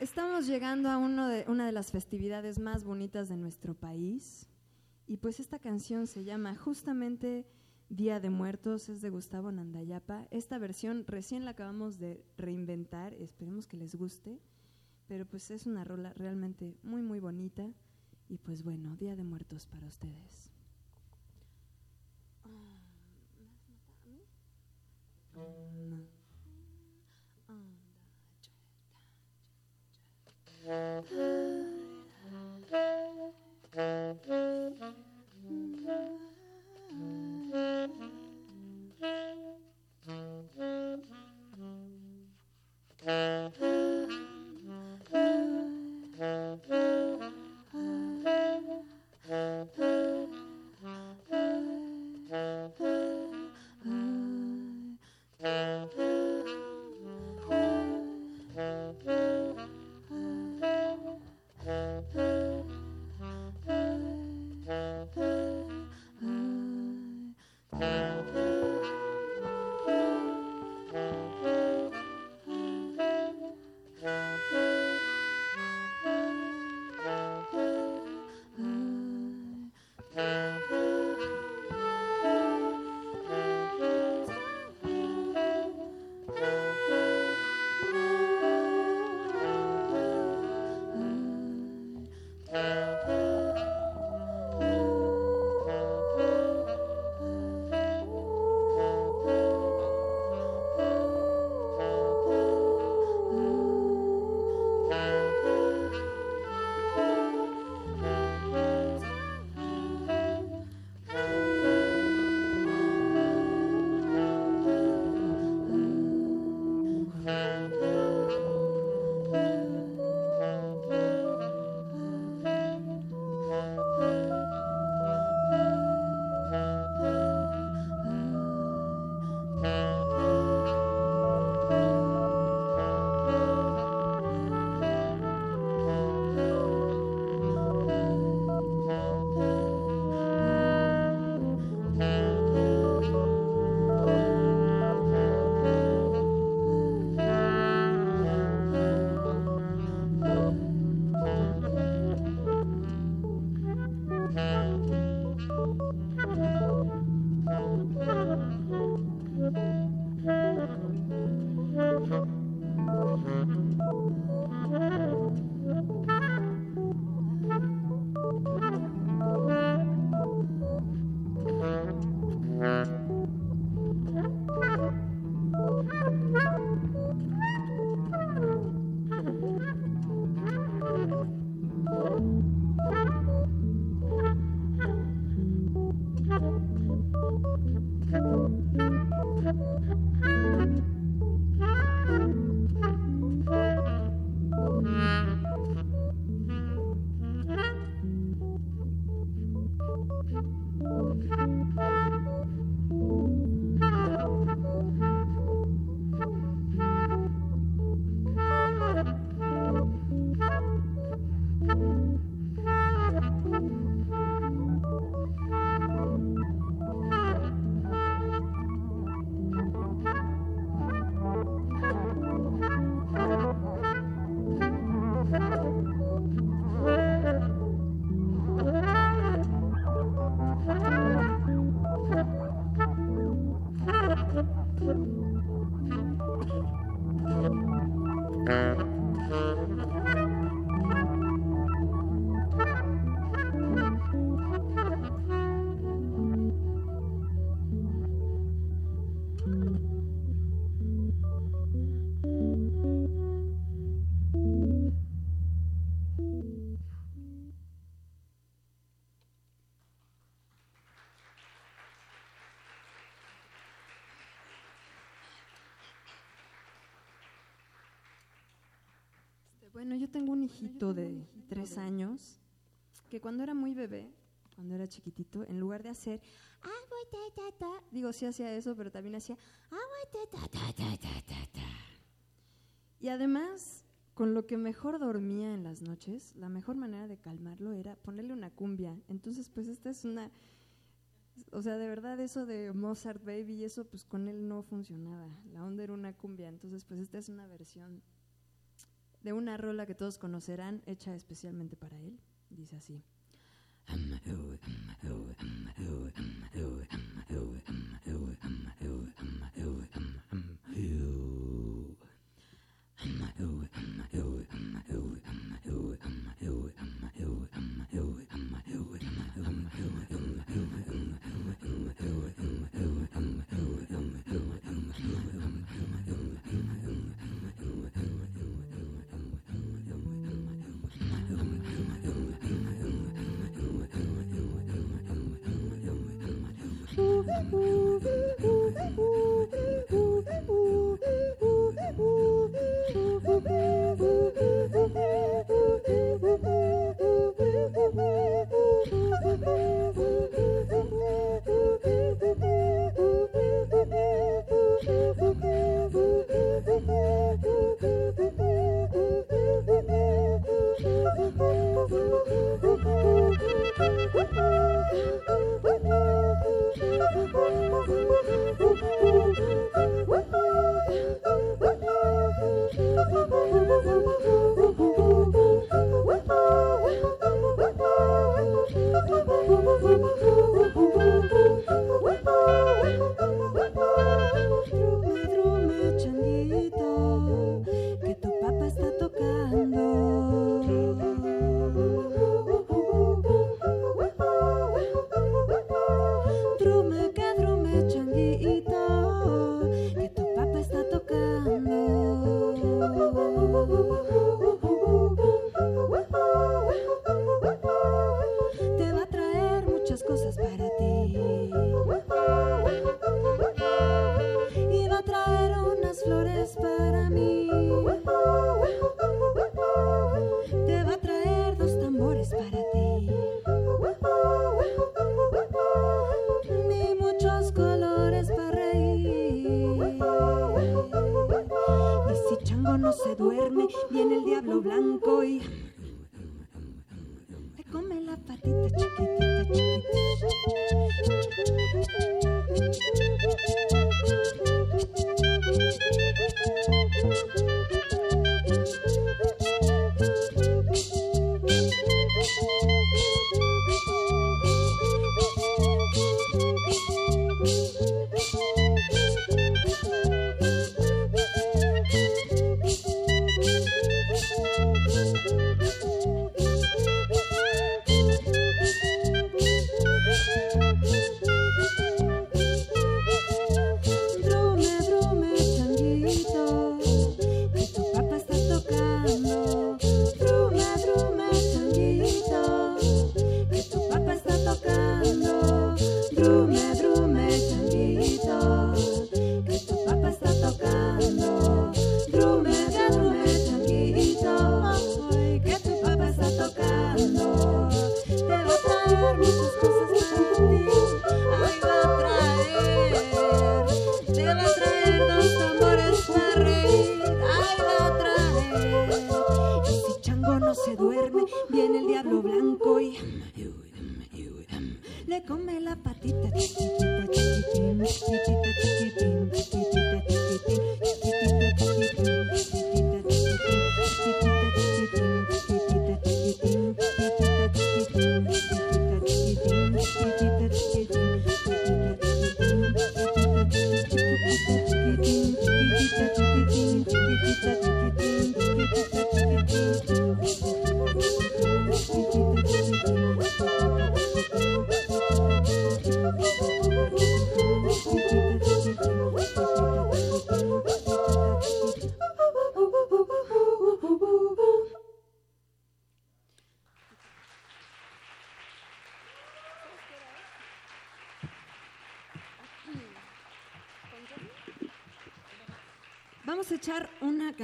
Estamos llegando a uno de, una de las festividades más bonitas de nuestro país y pues esta canción se llama justamente Día de Muertos, es de Gustavo Nandayapa. Esta versión recién la acabamos de reinventar, esperemos que les guste, pero pues es una rola realmente muy muy bonita y pues bueno, Día de Muertos para ustedes. Uh... Bueno, yo tengo un hijito de tres años que cuando era muy bebé, cuando era chiquitito, en lugar de hacer, "Ah, voy, ta, ta, ta", digo, sí hacía eso, pero también hacía, "Ah, voy, ta, ta, ta, ta, ta, ta, ta". Y además, con lo que mejor dormía en las noches, la mejor manera de calmarlo era ponerle una cumbia. Entonces, pues esta es una, o sea, de verdad eso de Mozart Baby y eso, pues con él no funcionaba. La onda era una cumbia. Entonces, pues esta es una versión de una rola que todos conocerán, hecha especialmente para él. Dice así.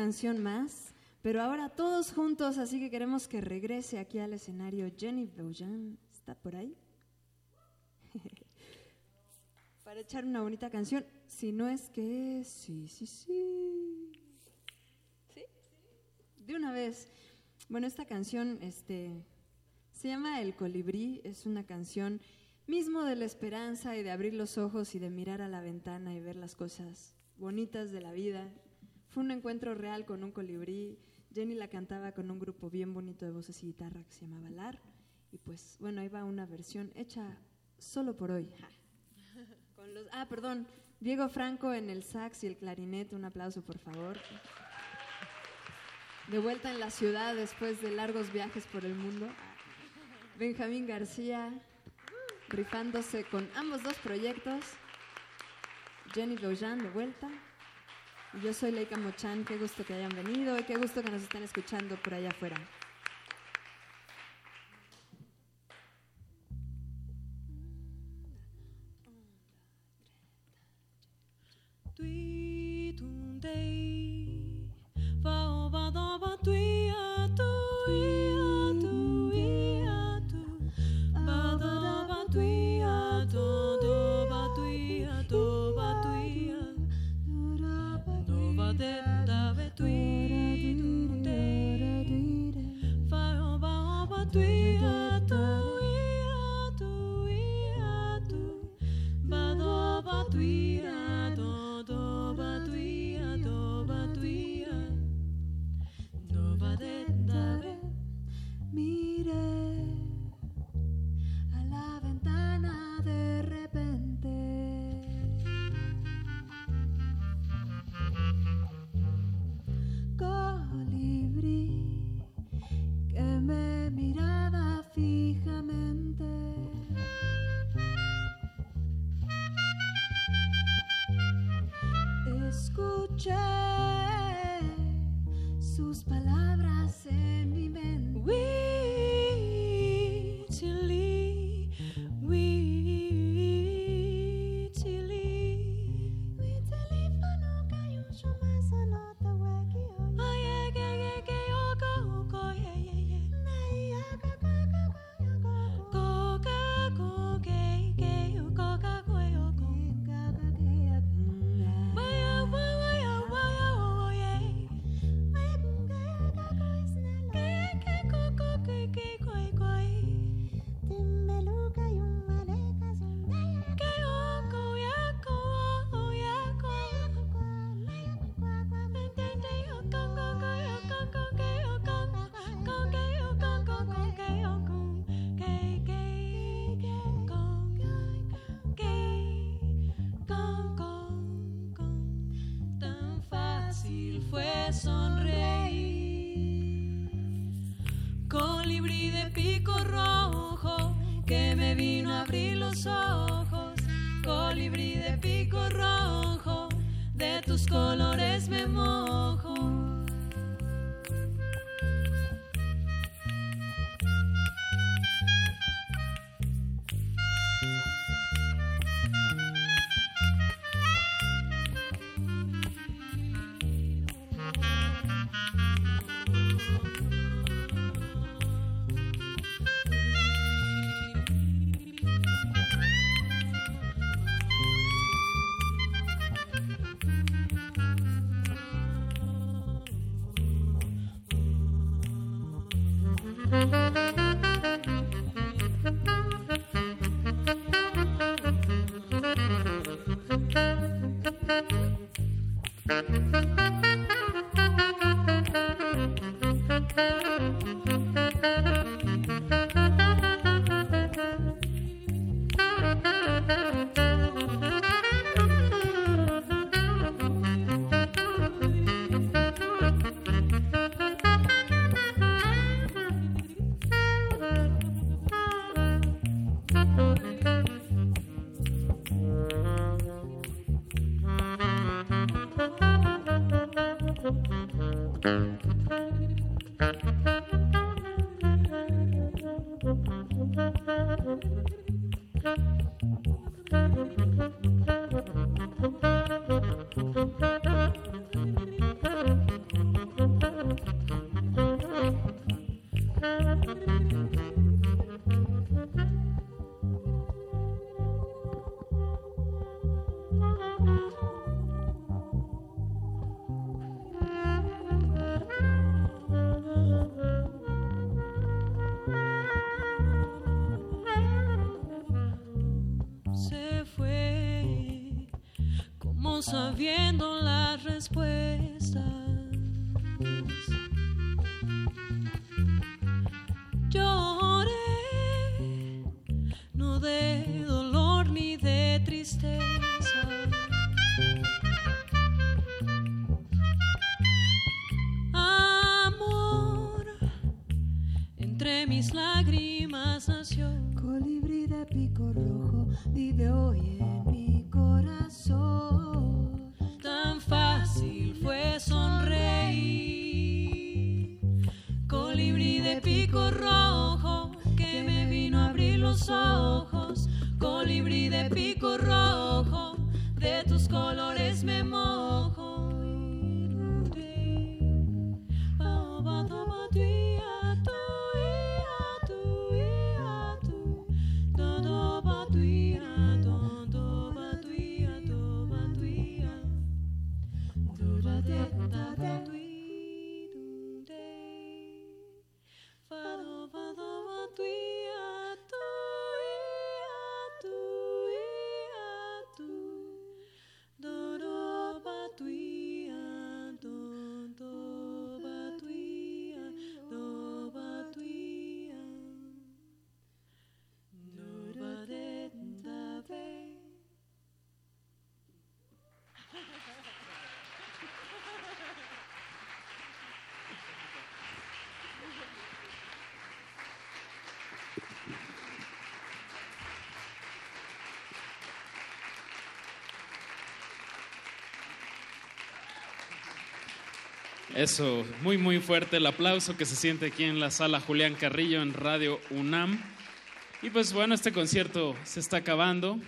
Canción más, pero ahora todos juntos, así que queremos que regrese aquí al escenario Jenny Boujan. ¿Está por ahí? Para echar una bonita canción, si no es que sí, sí, sí. ¿Sí? De una vez. Bueno, esta canción este, se llama El colibrí, es una canción mismo de la esperanza y de abrir los ojos y de mirar a la ventana y ver las cosas bonitas de la vida. Fue un encuentro real con un colibrí. Jenny la cantaba con un grupo bien bonito de voces y guitarra que se llamaba LAR. Y pues, bueno, ahí va una versión hecha solo por hoy. Ja. Con los, ah, perdón, Diego Franco en el sax y el clarinete. Un aplauso, por favor. De vuelta en la ciudad después de largos viajes por el mundo. Benjamín García, rifándose con ambos dos proyectos. Jenny Boujan de vuelta. Yo soy Leica Mochan, qué gusto que hayan venido y qué gusto que nos estén escuchando por allá afuera. De Eso, muy muy fuerte el aplauso que se siente aquí en la sala Julián Carrillo en Radio UNAM. Y pues bueno, este concierto se está acabando,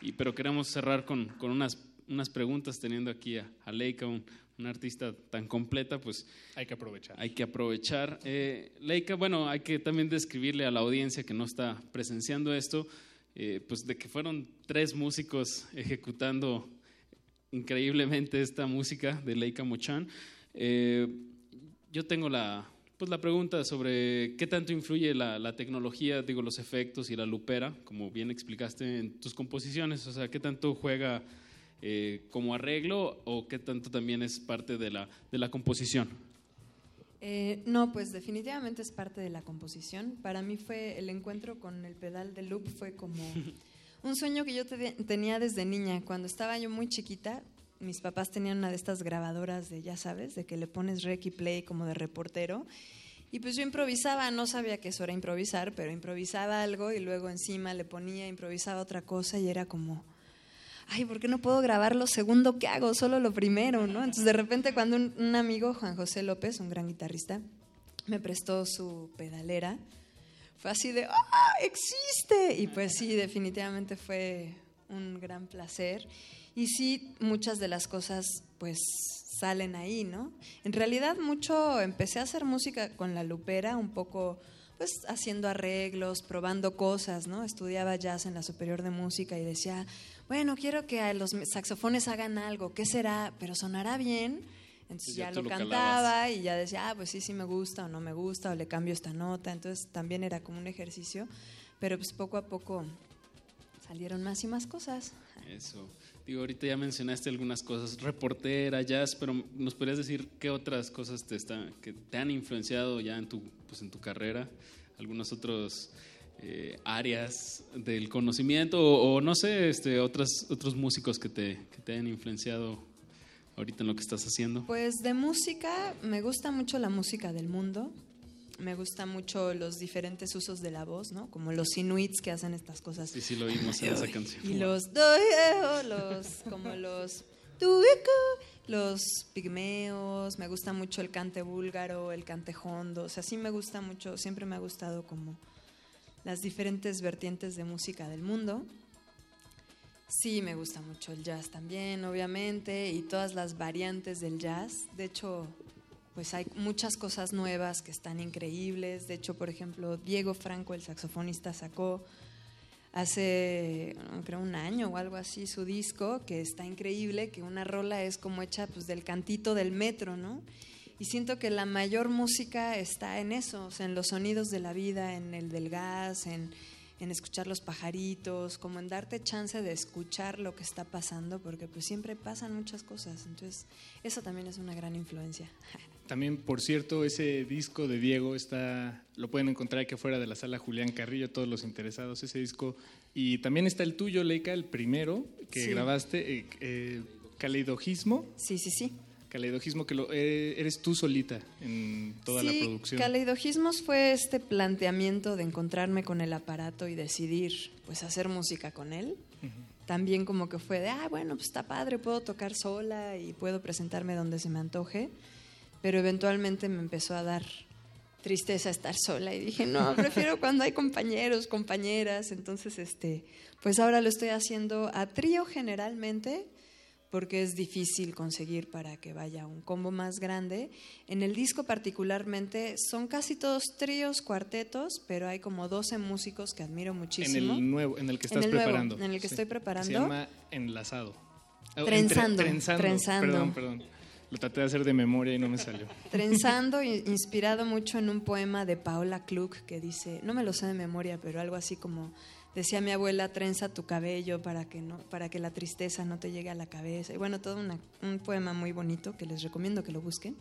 y, pero queremos cerrar con, con unas, unas preguntas teniendo aquí a, a Leica, un, una artista tan completa, pues hay que aprovechar. Hay que aprovechar. Eh, Leica, bueno, hay que también describirle a la audiencia que no está presenciando esto, eh, pues de que fueron tres músicos ejecutando increíblemente esta música de Leica Mochan. Eh, yo tengo la, pues la pregunta sobre qué tanto influye la, la, tecnología, digo, los efectos y la lupera, como bien explicaste en tus composiciones, o sea, qué tanto juega eh, como arreglo o qué tanto también es parte de la, de la composición. Eh, no, pues definitivamente es parte de la composición. Para mí fue el encuentro con el pedal de loop, fue como un sueño que yo te, tenía desde niña. Cuando estaba yo muy chiquita, mis papás tenían una de estas grabadoras de, ya sabes, de que le pones rec y play como de reportero. Y pues yo improvisaba, no sabía que eso era improvisar, pero improvisaba algo y luego encima le ponía, improvisaba otra cosa y era como, ay, ¿por qué no puedo grabar lo segundo que hago? Solo lo primero, ¿no? Entonces de repente cuando un, amigo, Juan José López, un gran guitarrista, me prestó su pedalera, fue así de, ¡ah, existe! Y pues sí, definitivamente fue un gran placer. Y sí, muchas de las cosas pues salen ahí, ¿no? En realidad mucho, empecé a hacer música con la lupera, un poco pues haciendo arreglos, probando cosas, ¿no? Estudiaba jazz en la superior de música y decía, bueno, quiero que los saxofones hagan algo, ¿qué será? Pero sonará bien. Entonces ya ya, lo lo cantaba calabas. y ya decía, ah, pues sí, sí me gusta o no me gusta o le cambio esta nota. Entonces también era como un ejercicio, pero pues poco a poco salieron más y más cosas. Eso. Digo, ahorita ya mencionaste algunas cosas, reportera, jazz, pero nos podrías decir qué otras cosas te están, que te han influenciado ya en tu, pues en tu carrera, algunas otras eh, áreas del conocimiento o, o no sé, este, otras, otros músicos que te, que te hayan influenciado ahorita en lo que estás haciendo. Pues de música, me gusta mucho la música del mundo. Me gusta mucho los diferentes usos de la voz, ¿no? Como los inuits que hacen estas cosas. Sí, sí, lo oímos en esa canción. Y los los como los los pigmeos, me gusta mucho el cante búlgaro, el cante hondo, o sea, sí me gusta mucho, siempre me ha gustado como las diferentes vertientes de música del mundo. Sí, me gusta mucho el jazz también, obviamente, y todas las variantes del jazz. De hecho, pues hay muchas cosas nuevas que están increíbles. De hecho, por ejemplo, Diego Franco, el saxofonista, sacó hace, creo, un año o algo así su disco, que está increíble, que una rola es como hecha pues, del cantito del metro, ¿no? Y siento que la mayor música está en eso, o sea, en los sonidos de la vida, en el del gas, en, en escuchar los pajaritos, como en darte chance de escuchar lo que está pasando, porque pues siempre pasan muchas cosas. Entonces, eso también es una gran influencia. También, por cierto, ese disco de Diego está, lo pueden encontrar aquí afuera de la sala Julián Carrillo, todos los interesados, ese disco. Y también está el tuyo, Leica, el primero que Sí. grabaste, eh, eh, Caleidojismo. Sí, sí, sí. Caleidojismo, que lo, eh, eres tú solita en toda la sí, producción. Caleidojismos fue este planteamiento de encontrarme con el aparato y decidir pues hacer música con él. También como que fue de, ah, bueno, pues está padre, puedo tocar sola y puedo presentarme donde se me antoje. Pero eventualmente me empezó a dar tristeza estar sola y dije, no, prefiero cuando hay compañeros, compañeras. Entonces, este, pues ahora lo estoy haciendo a trío generalmente porque es difícil conseguir para que vaya un combo más grande. En el disco particularmente son casi todos tríos, cuartetos, pero hay como 12 músicos que admiro en muchísimo. el nuevo, en el que En estás nuevo, preparando. en el que estoy preparando. Se llama Enlazado. Ah, Trenzando, trenzando. trenzando. Perdón, perdón. Lo traté de hacer de memoria y no me salió. Trenzando, inspirado mucho en un poema de Paola Klug que dice, no me lo sé de memoria, pero algo así como decía mi abuela, trenza tu cabello para que no, para que la tristeza no te llegue a la cabeza. Y bueno, todo una- un poema muy bonito que les recomiendo que lo busquen.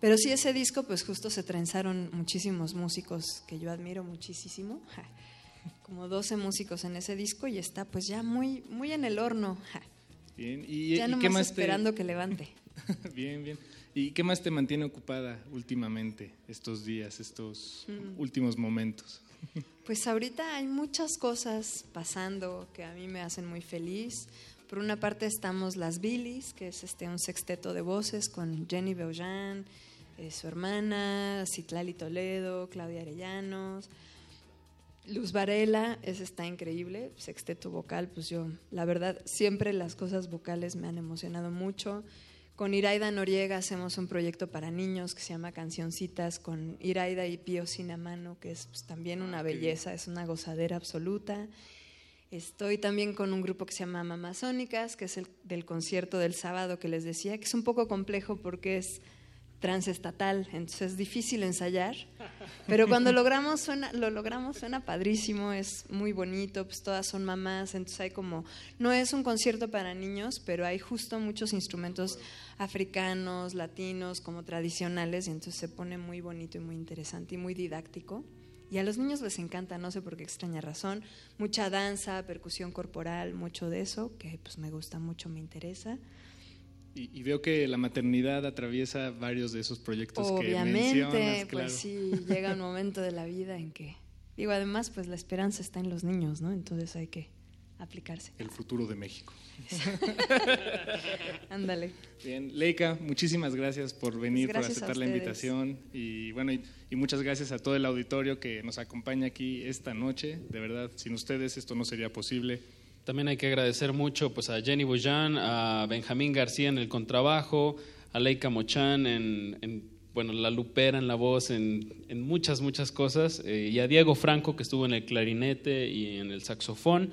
Pero sí, ese disco, pues justo se trenzaron muchísimos músicos que yo admiro muchísimo. Como 12 músicos en ese disco y está pues ya muy, muy en el horno. Bien. ¿Y, Ya y qué más te- esperando que levante. bien, bien. ¿Y qué más te mantiene ocupada últimamente estos días, estos Mm. últimos momentos? Pues ahorita hay muchas cosas pasando que a mí me hacen muy feliz. Por una parte estamos Las Billys, que es este un sexteto de voces con Jenny Beaujean, eh, su hermana, Citlali Toledo, Claudia Arellanos, Luz Varela, ese está increíble, sexteto vocal, pues yo, la verdad, siempre las cosas vocales me han emocionado mucho. Con Iraida Noriega hacemos un proyecto para niños que se llama Cancioncitas con Iraida y Pío Sinamano, que es pues, también una belleza, es una gozadera absoluta. Estoy también con un grupo que se llama Mamazónicas, que es el del concierto del sábado que les decía, que es un poco complejo porque es transestatal, entonces es difícil ensayar, pero cuando logramos suena, lo logramos suena padrísimo, es muy bonito, pues todas son mamás, entonces hay como, no es un concierto para niños, pero hay justo muchos instrumentos africanos, latinos, como tradicionales, y entonces se pone muy bonito y muy interesante y muy didáctico. Y a los niños les encanta, no sé por qué extraña razón, mucha danza, percusión corporal, mucho de eso, que pues me gusta mucho, me interesa. Y, y veo que la maternidad atraviesa varios de esos proyectos que Obviamente, mencionas. Claro. pues sí, llega un momento de la vida en que, digo, además, pues la esperanza está en los niños, ¿no? Entonces hay que aplicarse. El futuro de México. Ándale. Bien, Leica, muchísimas gracias por venir, por Gracias aceptar la invitación y bueno, y, y muchas gracias a todo el auditorio que nos acompaña aquí esta noche. De verdad, sin ustedes esto no sería posible. También hay que agradecer mucho pues, a Jenny Bujan, a Benjamín García en el contrabajo, a Leica Mochan en, en, bueno, la lupera en la voz, en, muchas, muchas cosas, eh, y a Diego Franco que estuvo en el clarinete y en el saxofón.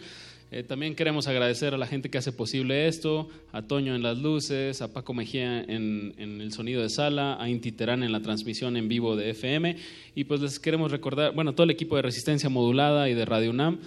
Eh, también queremos agradecer a la gente que hace posible esto, a Toño en las luces, a Paco Mejía en, en el sonido de sala, a Inti Terán en la transmisión en vivo de FM, y pues les queremos recordar, bueno, todo el equipo de Resistencia Modulada y de Radio UNAM,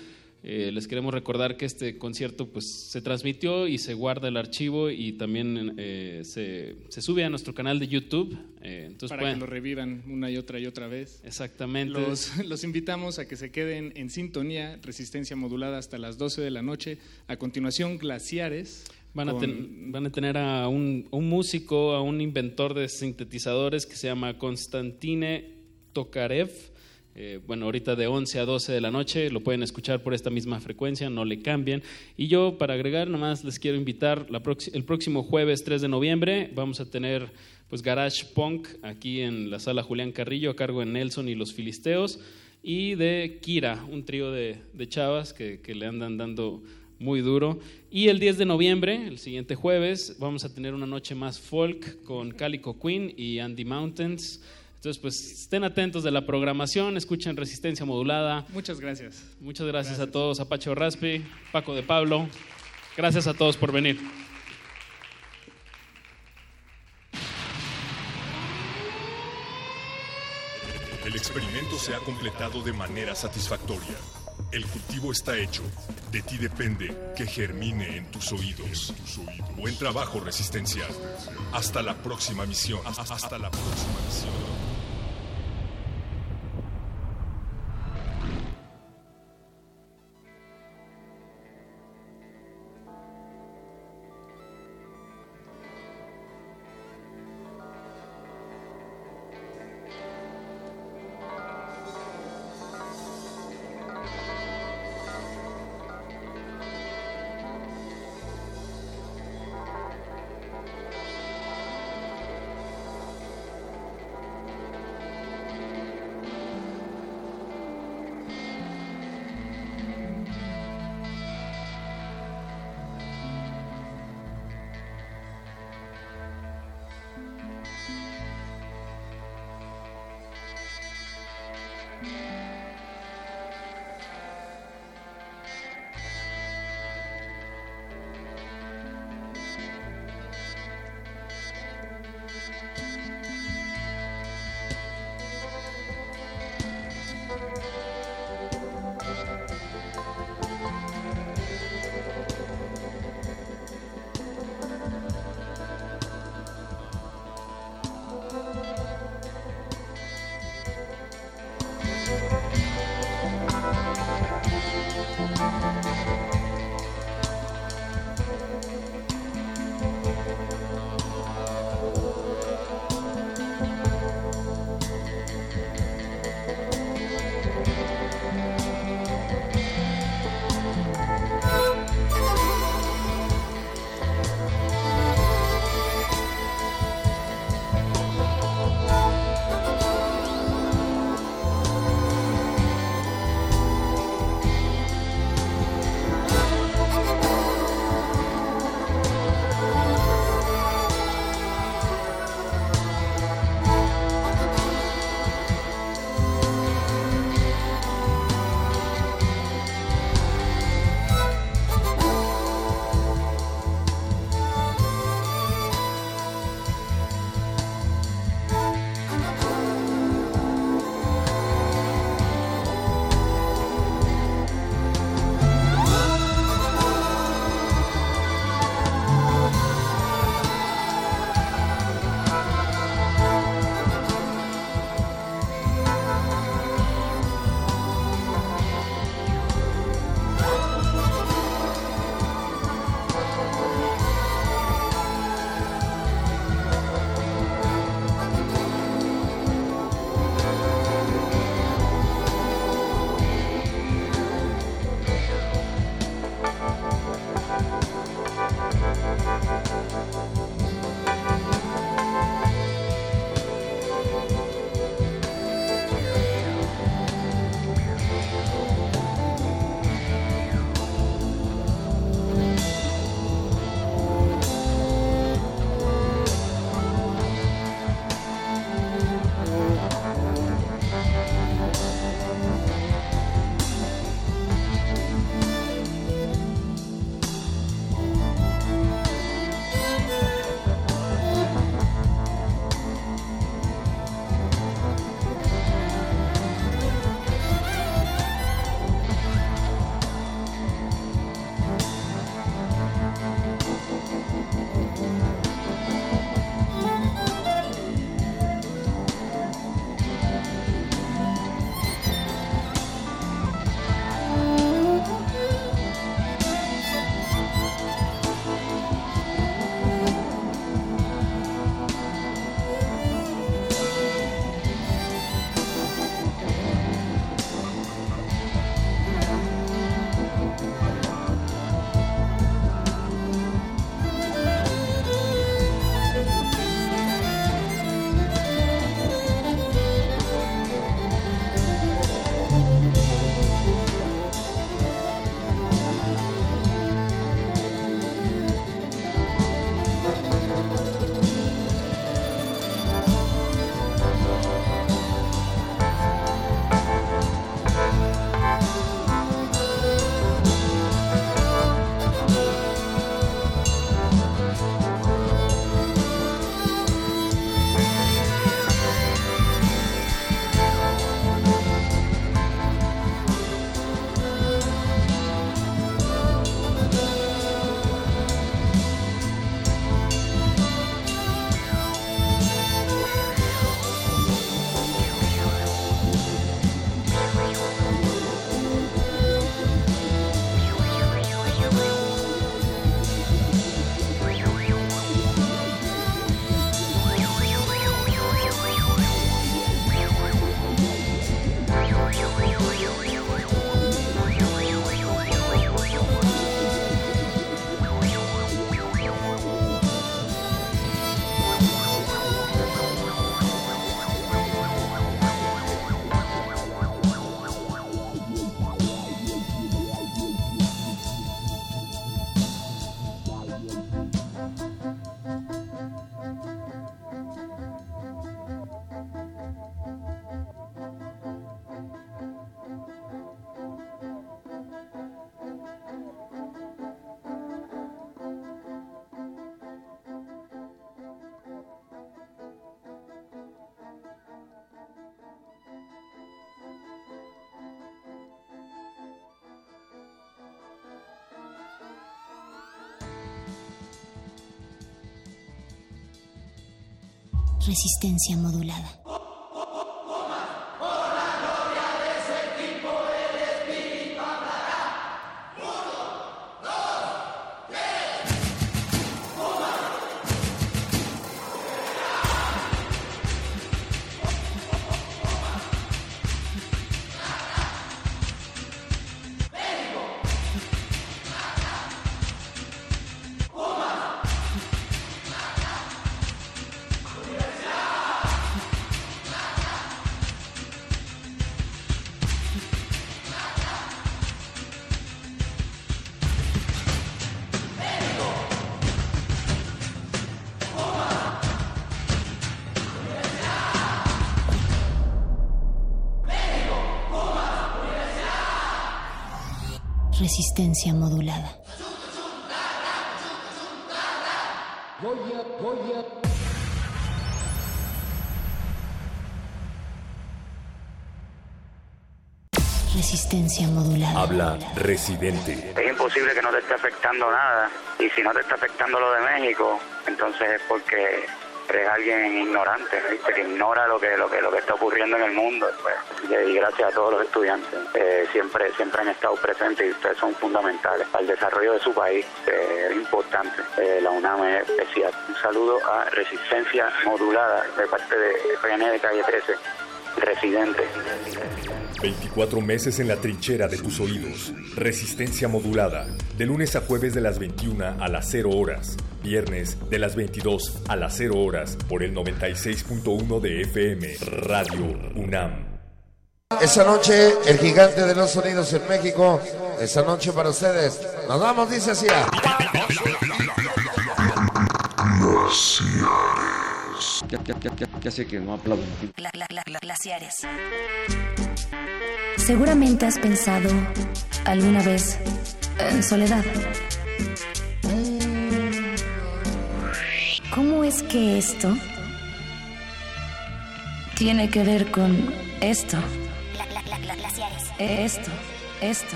eh, les queremos recordar que este concierto pues, se transmitió y se guarda el archivo y también eh, se, se sube a nuestro canal de YouTube. eh, entonces para pueden- que lo revivan una y otra y otra vez. Exactamente. Los, los invitamos a que se queden en sintonía, resistencia modulada hasta las 12 de la noche. A continuación, Glaciares. Van a, ten- van a tener a un, un músico, a un inventor de sintetizadores que se llama Konstantine Tokarev. Eh, bueno, ahorita de 11 a 12 de la noche lo pueden escuchar por esta misma frecuencia, no le cambien. Y yo, para agregar, nomás les quiero invitar el próximo jueves 3 de noviembre. Vamos a tener pues Garage Punk aquí en la sala Julián Carrillo, a cargo de Nelson y los Filisteos. Y de Kira, un trío de, de chavas que, que le andan dando muy duro. Y el 10 de noviembre, el siguiente jueves, vamos a tener una noche más folk con Calico Queen y Andy Mountains. Entonces, pues estén atentos de la programación, escuchen Resistencia Modulada. Muchas gracias. Muchas gracias, a todos, a Pacho Raspi, Paco de Pablo. Gracias a todos por venir. El experimento se ha completado de manera satisfactoria. El cultivo está hecho. De ti depende que germine en tus oídos. Buen trabajo, Resistencia. Hasta la próxima misión. Hasta la próxima misión. Resistencia modulada. Resistencia modulada. Resistencia modulada. Habla Residente. Es imposible que no te esté afectando nada. Y si no te está afectando lo de México, entonces es porque eres alguien ignorante, ¿viste? que ignora lo que, lo que lo que está ocurriendo en el mundo. Pues. Y gracias a todos los estudiantes. Eh, siempre, siempre han estado presentes y ustedes son fundamentales el desarrollo de su país. Es importante. Eh, la UNAM es especial. Un saludo a Resistencia Modulada de parte de de Calle 13. Residente. 24 meses en la trinchera de tus oídos. Resistencia modulada. De lunes a jueves de las 21 a las 0 horas. Viernes de las 22 a las 0 horas. Por el 96.1 de FM. Radio UNAM. Esa noche, el gigante de los sonidos en México. Esa noche para ustedes. Nos vamos, dice así. ¿Qué, qué, qué, qué, qué hace que no aplauden? Gla- gla- gla- gla- glaciares. Seguramente has pensado alguna vez en soledad. ¿Cómo es que esto tiene que ver con esto? Esto, esto.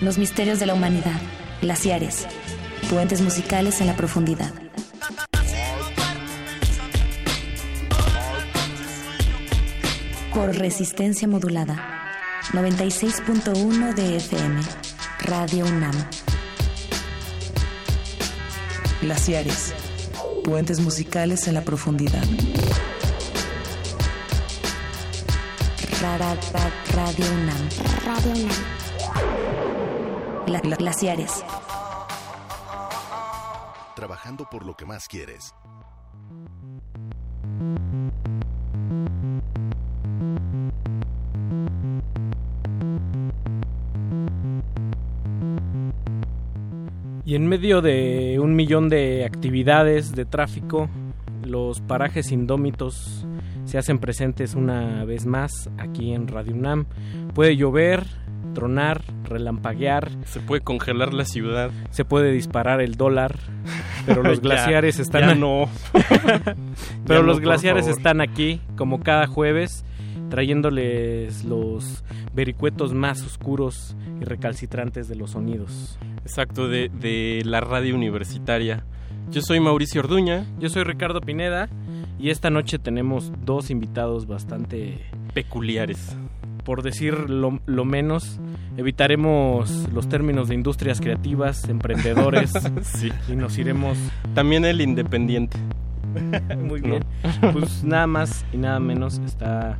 Los misterios de la humanidad. Glaciares. Puentes musicales en la profundidad. Por resistencia modulada. 96.1 de FM. Radio UNAM. Glaciares. Puentes musicales en la profundidad. Radio UNAM. Radio UNAM. glaciares. Trabajando por lo que más quieres. Y en medio de un millón de actividades de tráfico, los parajes indómitos se hacen presentes una vez más aquí en Radio UNAM. Puede llover, tronar, relampaguear. Se puede congelar la ciudad. Se puede disparar el dólar, pero los Ya, glaciares están ya no. pero Ya los no, glaciares están aquí como cada jueves trayéndoles los vericuetos más oscuros y recalcitrantes de los sonidos. Exacto, de, de la radio universitaria. Yo soy Mauricio Orduña. Yo soy Ricardo Pineda y esta noche tenemos dos invitados bastante peculiares. Por decir lo, lo menos, evitaremos los términos de industrias creativas, emprendedores Sí. y nos iremos... También el independiente. Muy bien. Pues nada más y nada menos está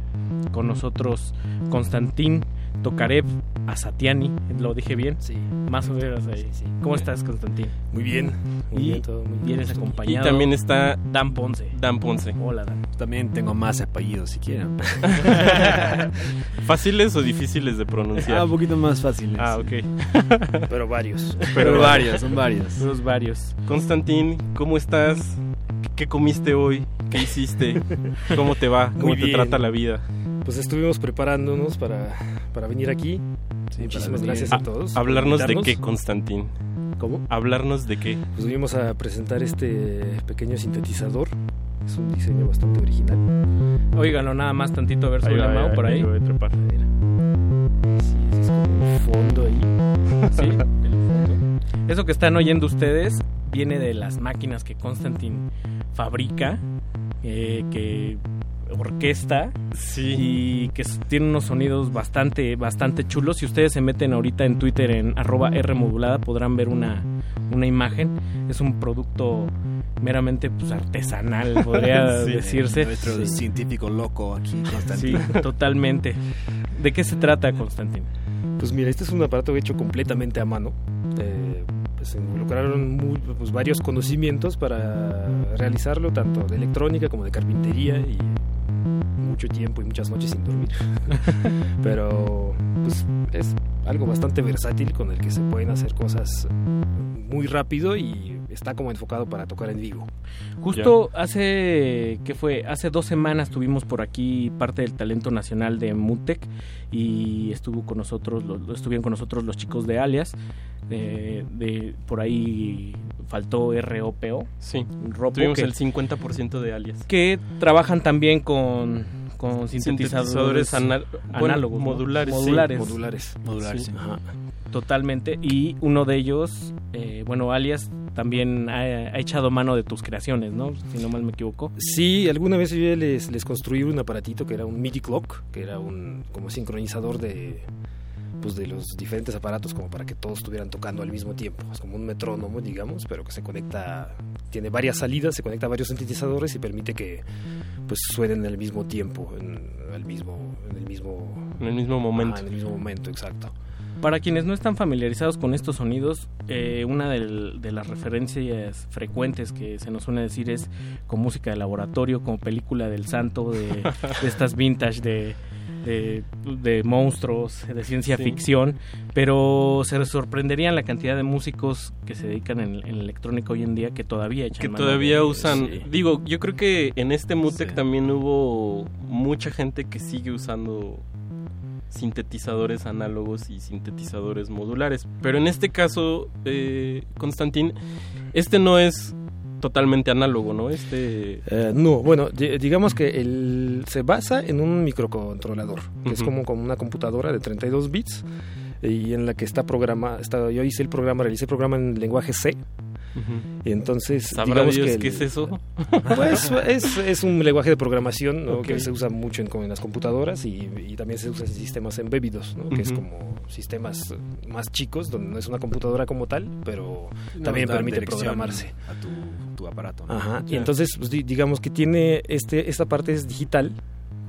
con nosotros Konstantin Tokarev Asatiani. ¿Lo dije bien? Sí. Más o menos ahí. ¿Cómo estás, Konstantin? Muy bien, muy y bien, todo muy bien. Vienes acompañado. Y también está Dan Ponce. Dan Ponce. Hola, Dan. También tengo más apellidos si quieren. ¿Fáciles o difíciles de pronunciar? Ah, un poquito más fáciles. Ah, ok. Pero varios. Pero varios, son varios. Los varios. Constantín, ¿cómo estás? ¿Qué comiste hoy? ¿Qué hiciste? ¿Cómo te va? ¿Cómo Muy te bien. trata la vida? Pues estuvimos preparándonos para, para venir aquí. Muchísimas para venir. gracias a Ah, todos. ¿Hablarnos de qué, Constantín? ¿Cómo? ¿Hablarnos de qué? Pues vinimos a presentar este pequeño sintetizador. Es un diseño bastante original. Óiganlo nada más tantito a ver mano va, por ahí voy a trepar. Sí, ese es como un fondo ahí. Sí, el fondo. Eso que están oyendo ustedes viene de las máquinas que Constantin fabrica eh, que orquesta y que tiene unos sonidos bastante bastante chulos si ustedes se meten ahorita en Twitter en arroba Rmodulada podrán ver una, una imagen es un producto meramente pues, artesanal podría Sí, decirse Nuestro Sí. científico loco aquí, Sí, Constantino. totalmente. ¿De qué se trata, Constantín? Pues mira, este es un aparato hecho completamente a mano. Eh, pues se involucraron muy- pues, varios conocimientos para realizarlo, tanto de electrónica como de carpintería y mucho tiempo y muchas noches sin dormir. Pero pues es algo bastante versátil con el que se pueden hacer cosas muy rápido y está como enfocado para tocar en vivo. Justo hace, ¿qué fue? Hace dos semanas tuvimos por aquí parte del talento nacional de Mutec y estuvo con nosotros, lo- lo- estuvieron con nosotros los chicos de Alias. De, de- por ahí faltó ROPO. Sí, Ropo, tuvimos que- el 50% de alias. que trabajan también con, con sintetizadores, Sintetizadores anal- bueno, análogos, ¿no? modulares, sí. modulares, Modulares. Modulares, sí. Ajá. Totalmente. Y uno de ellos, eh, bueno, alias también ha, ha echado mano de tus creaciones, ¿no? Si no mal me equivoco. Sí, alguna vez yo les, les construí un aparatito que era un MIDI clock, que era un como sincronizador de pues de los diferentes aparatos como para que todos estuvieran tocando al mismo tiempo, es como un metrónomo, digamos, pero que se conecta tiene varias salidas, se conecta a varios sintetizadores y permite que pues suenen al mismo tiempo, en, al mismo en el mismo En el mismo momento. En el mismo momento, exacto. Para quienes no están familiarizados con estos sonidos, eh, una del- de las referencias frecuentes que se nos suele decir es con música de laboratorio, como película del santo, de, de estas vintage de, de, de monstruos, de ciencia Sí. ficción, pero se sorprenderían la cantidad de músicos que se dedican en, en electrónica hoy en día que todavía echan que mano todavía de- usan sí. digo yo creo que en este Mutec también hubo mucha gente que sigue usando sintetizadores análogos y sintetizadores modulares pero en este caso eh, Constantín este no es totalmente análogo no este Eh, no, bueno, di- digamos que el, se basa en un microcontrolador, que es como, como una computadora de 32 bits y en la que está programa, está, yo hice el programa, realicé el programa en lenguaje C. Y entonces, ¿Sabrá digamos Dios que el- qué es eso? Pues es, es un lenguaje de programación que se usa mucho en, las computadoras y, y también se usa en sistemas embebidos, ¿no? que es como sistemas más chicos, donde no es una computadora como tal, pero No, también permite programarse. a tu, tu aparato. ¿no? Ajá. Y entonces, pues, di- digamos que tiene este, esta parte es digital.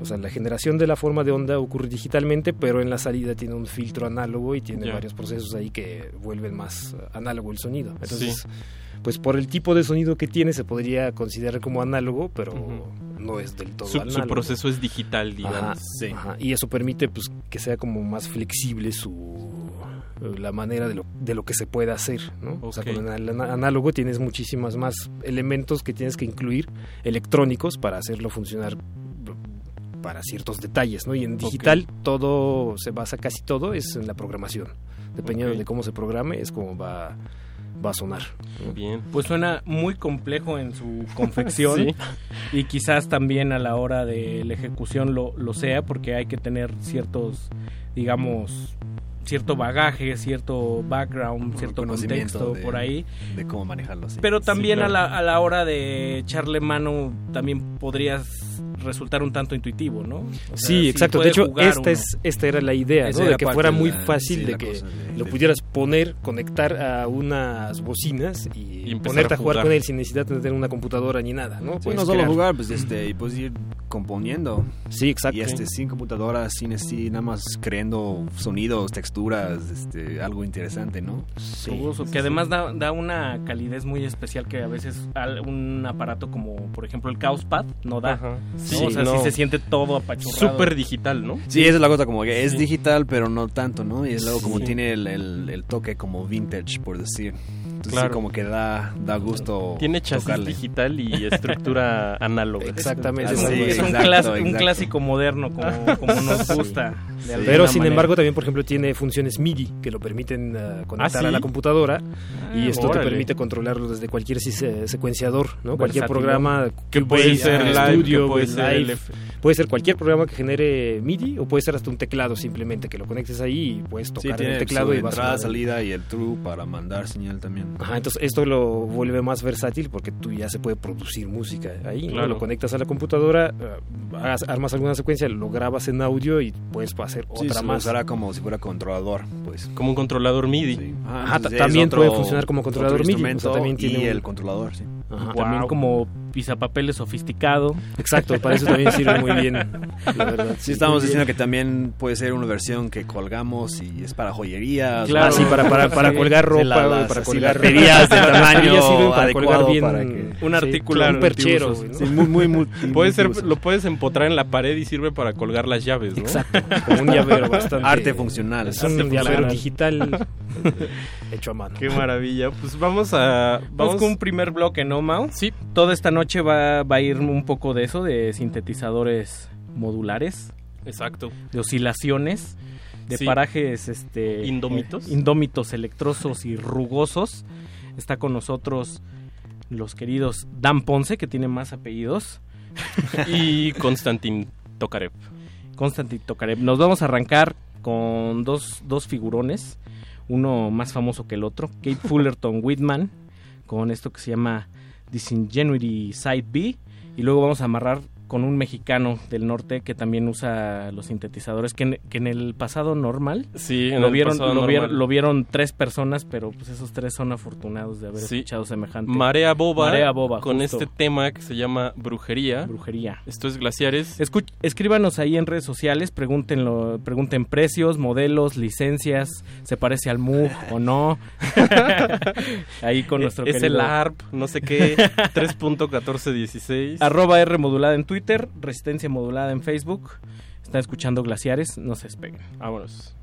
O sea, la generación de la forma de onda ocurre digitalmente, pero en la salida tiene un filtro análogo y tiene varios procesos ahí que vuelven más eh, análogo el sonido. Entonces, pues por el tipo de sonido que tiene se podría considerar como análogo, pero no es del todo su, su análogo. proceso es digital digamos Ajá, ajá. Y eso permite pues que sea como más flexible su la manera de lo, de lo que se puede hacer, ¿no? O sea, con el análogo tienes muchísimas más elementos que tienes que incluir electrónicos para hacerlo funcionar para ciertos detalles, ¿no? Y en digital todo se basa casi todo es en la programación. Dependiendo de cómo se programe es como va va a sonar. ¿no? Bien. Pues suena muy complejo en su confección Sí. y quizás también a la hora de la ejecución lo, lo sea porque hay que tener ciertos, digamos, cierto bagaje, cierto background, cierto contexto de- por ahí. De cómo manejarlo. sí. Pero también Sí, a, claro. la, a la hora de echarle mano también podrías resultar un tanto intuitivo, ¿no? O sea, Sí, si exacto. De hecho, esta, uno. es, esta era la idea, ¿no? era De que fuera de muy la- fácil sí, de que de- lo de- pudieras poner, conectar a unas bocinas y, Y ponerte a a jugar jugar. con él sin necesidad de tener una computadora ni nada, ¿no? Sí, Puedes no solo crear. jugar, pues este, y pues ir componiendo. Sí, exacto. Y este, sin computadoras, sin así, nada más creando sonidos, texturas, este, algo interesante, ¿no? Fabuloso, que además da, da una calidez muy especial que a veces al- un aparato como por ejemplo el Chaospad no da. Ajá. ¿no? Sí, o sea, no. sí se siente todo apachurrado. Súper digital, ¿no? Sí, esa es la cosa, como que es Sí. digital, pero no tanto, ¿no? Y luego como Sí. tiene el, el- el toque como vintage, por decir. Entonces Claro. sí, como que da, da gusto Tiene chasis tocarle. digital y estructura análoga. Exactamente. Ah, Es, sí, un, es un exacto, clas- un clásico moderno como, como nos gusta. Pero sin manera. embargo también, por ejemplo, tiene funciones MIDI que lo permiten ah, conectar ¿sí? a la computadora Ah, y esto órale. te permite controlarlo desde cualquier secuenciador, ¿no? Cualquier programa Que puede ser live, estudio, que puede ser live. Puede ser cualquier programa que genere MIDI o puede ser hasta un teclado simplemente que lo conectes ahí y puedes Sí, tocar tiene el teclado y vas entrada, a salida y el true para mandar señal también. Ajá, entonces esto lo vuelve más versátil porque tú ya se puede producir música ahí, ¿no? Claro. Lo conectas a la computadora, eh, armas alguna secuencia, lo grabas en audio y puedes hacer Sí, otra se más. usará como si fuera controlador, pues. Como un controlador MIDI. Ah, Ajá, también otro- puede funcionar como controlador MIDI, o sea, también tiene y un- el controlador, sí. Ajá. También como pisapapeles sofisticado. Exacto, para eso también sirve muy bien, la verdad. Sí, estamos diciendo que también puede ser una versión que colgamos y es para joyería. Claro, o- sí, para- para- para Sí, colgar sí, ropa, la- las- para así, colgar- perillas de tamaño para adecuado colgar bien para que- Un Sí, articular. un perchero, ¿no? Sí, muy, muy, muy- Puede ser, lo puedes empotrar en la pared y sirve para colgar las llaves, ¿no? Exacto, como un llavero bastante... Arte funcional. Es un llavero digital hecho a mano. Qué maravilla. Pues vamos a... Vamos Vamos con un primer bloque, ¿no, Mau? Sí. Toda esta noche va, va a ir un poco de eso, de sintetizadores modulares, Exacto. de oscilaciones, de Sí. parajes este, Indómitos. eh, indómitos, electrosos y rugosos. Está con nosotros los queridos Dan Ponce, que tiene más apellidos. y Konstantin Tokarev. Konstantin Tokarev. Nos vamos a arrancar con dos, dos figurones, uno más famoso que el otro, Kate Fullerton Whitman, con esto que se llama Disingenuity Side B, y luego vamos a amarrar con un mexicano del norte que también usa los sintetizadores, que en, que en el pasado normal Sí, en lo, el vieron, pasado lo, vieron, normal. lo vieron tres personas, pero pues esos tres son afortunados de haber Sí. escuchado semejante. Marea Boba, Marea Boba, con justo. este tema que se llama Brujería. Brujería. Esto es Glaciares. Escríbanos ahí en redes sociales, pregúntenlo, pregunten precios, modelos, licencias, se parece al Moog o no. ahí con nuestro es querido el ARP, no sé qué, 3.1416. arroba R modulada en Twitter, Resistencia modulada en Facebook. Están escuchando Glaciares, no se despeguen. Vámonos.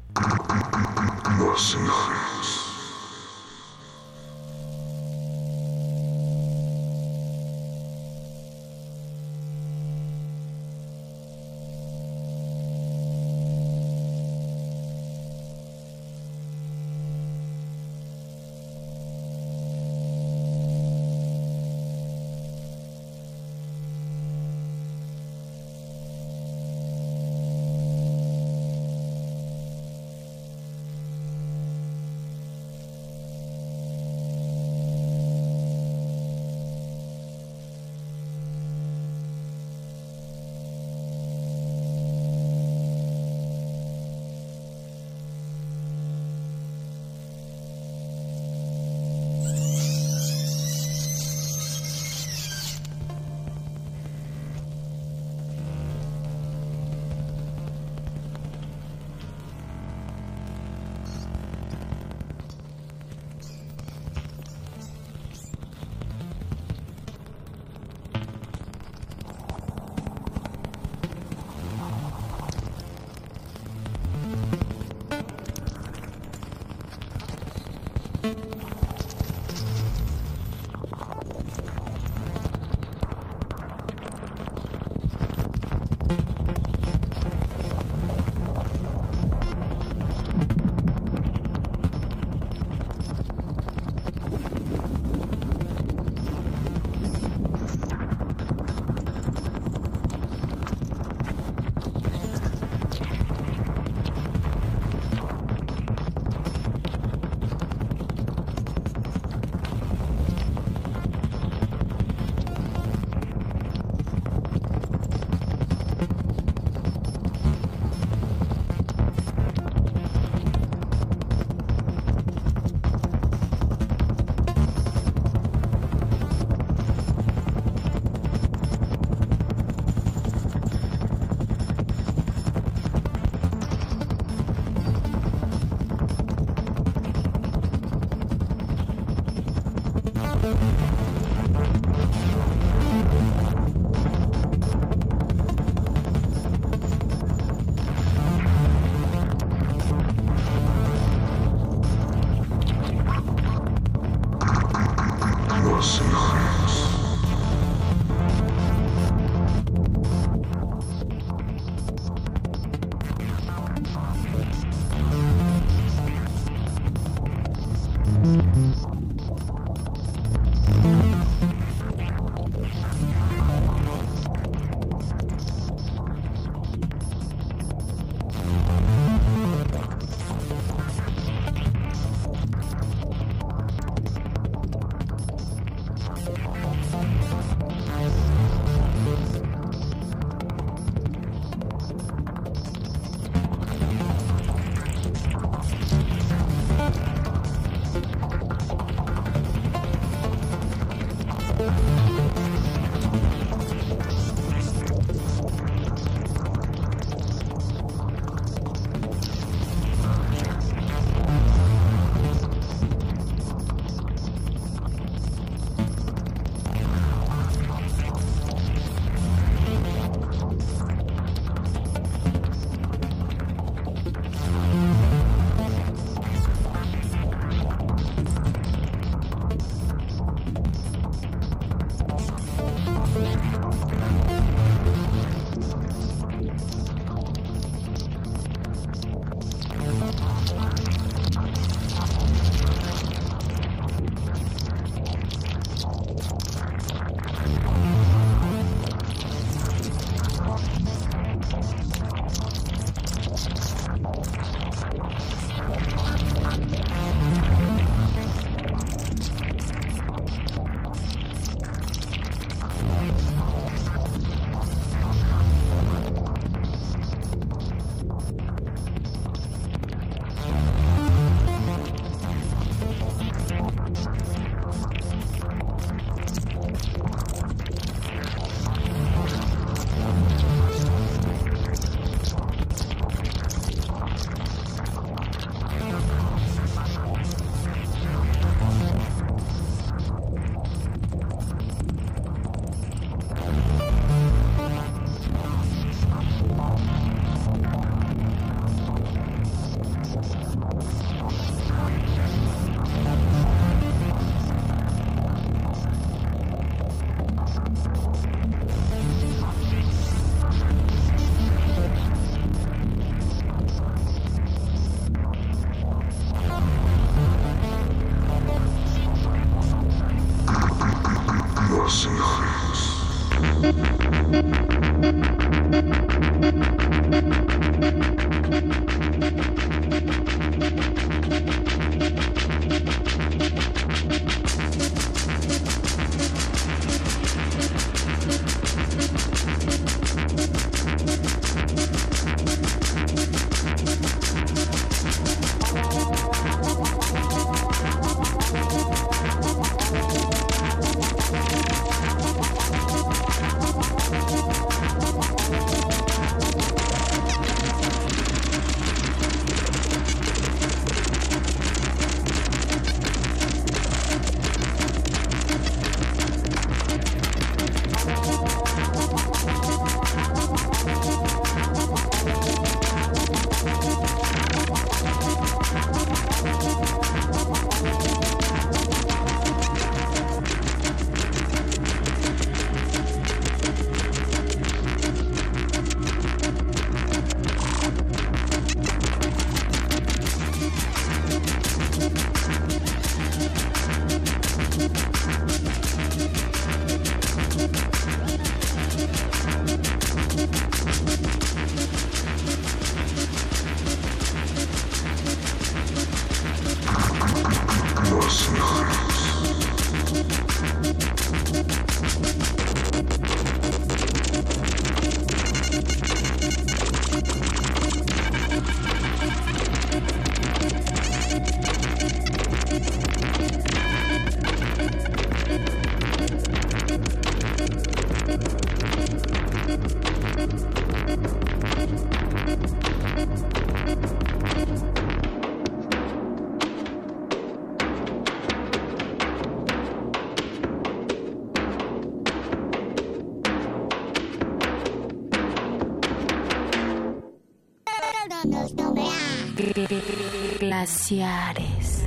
Glaciares.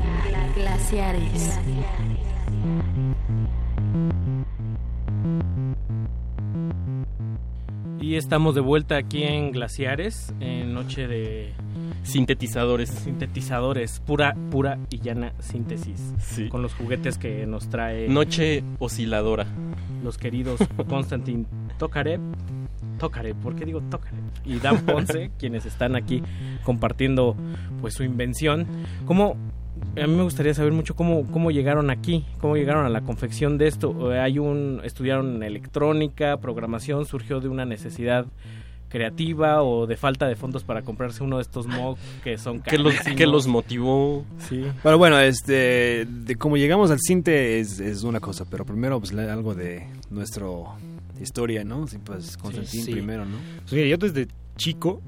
Glaciares. Y estamos de vuelta aquí en Glaciares, en noche de Sintetizadores. sintetizadores, pura, pura y llana síntesis, con los juguetes que nos trae Noche osciladora. los queridos Konstantin Tokarev, Tokarev, ¿por qué digo Tokarev? Y Dan Ponce, quienes están aquí compartiendo pues su invención. ¿Cómo, a mí me gustaría saber mucho cómo, cómo llegaron aquí, cómo llegaron a la confección de esto. Eh, Hay un, estudiaron electrónica, programación, surgió de una necesidad creativa o de falta de fondos para comprarse uno de estos Moog que son ¿Qué los, carísimos? qué los motivó? Sí. Pero bueno, este, de cómo llegamos al cinte es, es una cosa, pero primero pues algo de nuestra historia, ¿no? Sí, pues Constantín sí. primero, ¿no? Pues mira, yo desde chico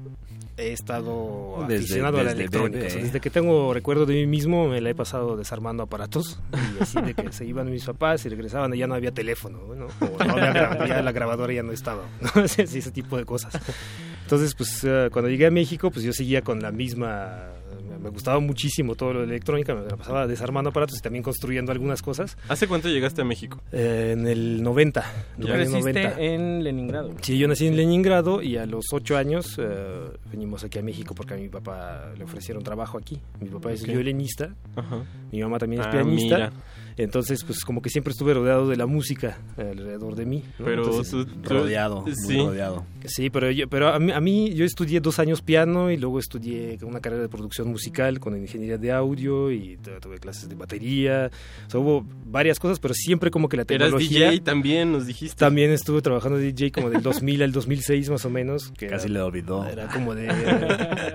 he estado Desde- aficionado a la electrónica. O sea, desde que tengo recuerdo de mí mismo, me la he pasado desarmando aparatos. Y así de que se iban mis papás y regresaban y ya no había teléfono, ¿no? O no había ya la grabadora ya no estaba. ¿no? Ese tipo de cosas. Entonces, pues eh, cuando llegué a México, pues yo seguía con la misma... Me gustaba muchísimo todo lo de electrónica, me la pasaba desarmando aparatos y también construyendo algunas cosas. ¿Hace cuánto llegaste a México? Eh, en el 90. en el año Creciste 90. en Leningrado. Sí, yo nací en Leningrado y a los ocho años eh, venimos aquí a México porque a mi papá le ofrecieron trabajo aquí. Mi papá es violinista, Ajá. mi mamá también es Ah, pianista. mira. Entonces, pues como que siempre estuve rodeado de la música alrededor de mí. ¿no? Pero Entonces, tú- tú- Rodeado, muy sí. rodeado. Sí, pero, yo, pero a, mí, a mí yo estudié dos años piano y luego estudié una carrera de producción musical con ingeniería de audio y tu- tuve clases de batería. O sea, hubo varias cosas, pero siempre como que la Eras tecnología... DJ también, nos dijiste. También estuve trabajando de DJ como del 2000 al 2006 más o menos. Que Casi era, le olvidó. Era como de...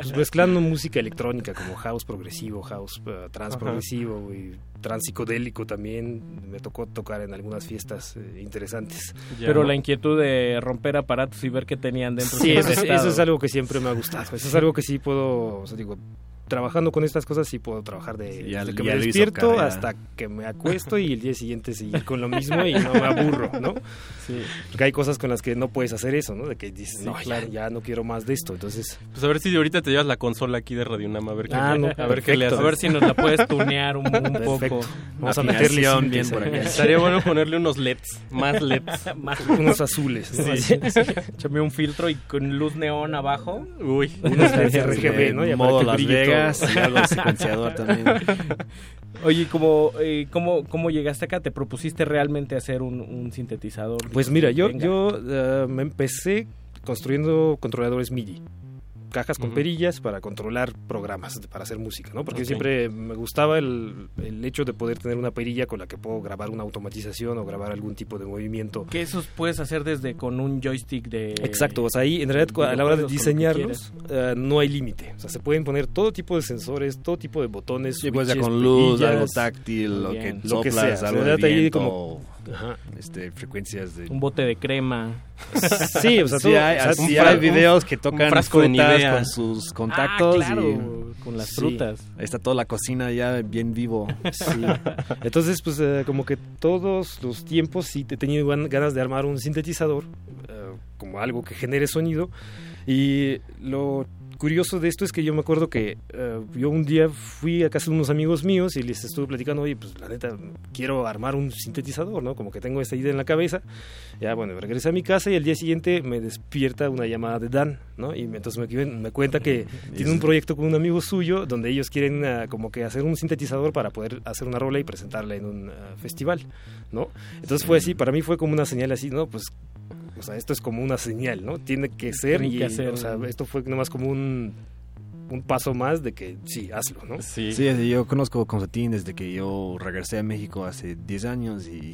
pues, mezclando música electrónica como house progresivo, house eh, trans progresivo y trans psicodélico también. Me tocó tocar en algunas fiestas eh, interesantes. Pero la inquietud de romper aparatos y ver qué tenían dentro. Sí, eso, eso es algo que siempre me ha gustado. Eso es algo que sí puedo, o sea, digo, trabajando con estas cosas sí puedo trabajar de, Ya- desde que me despierto carrera. hasta que me acuesto y el día siguiente seguir con lo mismo y no me aburro, ¿no? Sí. Porque hay cosas con las que no puedes hacer eso, ¿no? De que dices, Sí, no, ya- claro. ya, no quiero más de esto. Entonces, Pues a ver si ahorita te llevas la consola aquí de Radio Nama, a ver qué, Ah, no, a ver qué le haces. A ver si nos la puedes tunear un, un Perfecto. poco. Vamos a meterle bien bien por acá. Estaría bueno ponerle unos LEDs, más LEDs. Más- unos azules, ¿no? Sí. Échame un filtro y con luz neón abajo. Uy, Unos Sí, RGB, ¿no? Modo Las Vegas y algo secuenciador también. Oye, ¿cómo, eh, cómo, ¿cómo llegaste acá? ¿Te propusiste realmente hacer un, un sintetizador? Pues mira, yo, Venga. yo eh, me empecé construyendo controladores MIDI. Cajas con perillas para controlar programas, para hacer música, ¿no? Porque siempre me gustaba el, el hecho de poder tener una perilla con la que puedo grabar una automatización o grabar algún tipo de movimiento. Que esos puedes hacer desde con un joystick de... Exacto, o sea, ahí en realidad a la hora de diseñarlos eh, no hay límite. O sea, se pueden poner todo tipo de sensores, todo tipo de botones, Sí, pues ya con luz, perillas, algo táctil, lo que Bien. Lo que soplas, sea. algo de trata ahí como- Ajá. este, frecuencias de... Un bote de crema. Sí, o sea, Sí hay, o sea, sí un hay videos que tocan frasco de frutas con sus contactos Ah, claro, y con las Sí. frutas. ahí está toda la cocina ya bien vivo. Sí. Entonces, pues eh, como que todos los tiempos sí te he tenido gan- ganas de armar un sintetizador, eh, como algo que genere sonido. Y lo curioso de esto es que yo me acuerdo que eh, yo un día fui a casa de unos amigos míos y les estuve platicando, oye, pues la neta, quiero armar un sintetizador, ¿no? Como que tengo esta idea en la cabeza. Ya, bueno, regresé a mi casa y al día siguiente me despierta una llamada de Dan, ¿no? Y entonces me, me cuenta que tiene un proyecto con un amigo suyo donde ellos quieren ah, como que hacer un sintetizador para poder hacer una rola y presentarla en un ah, festival, ¿no? Entonces fue así, para mí fue como una señal así, ¿no? Pues o sea, esto es como una señal, ¿no? Tiene que ser Tiene y que hacer. o sea, esto fue nomás como un un paso más de que sí, hazlo, ¿no? Sí. Sí, yo conozco a Constantín desde que yo regresé a México hace 10 años y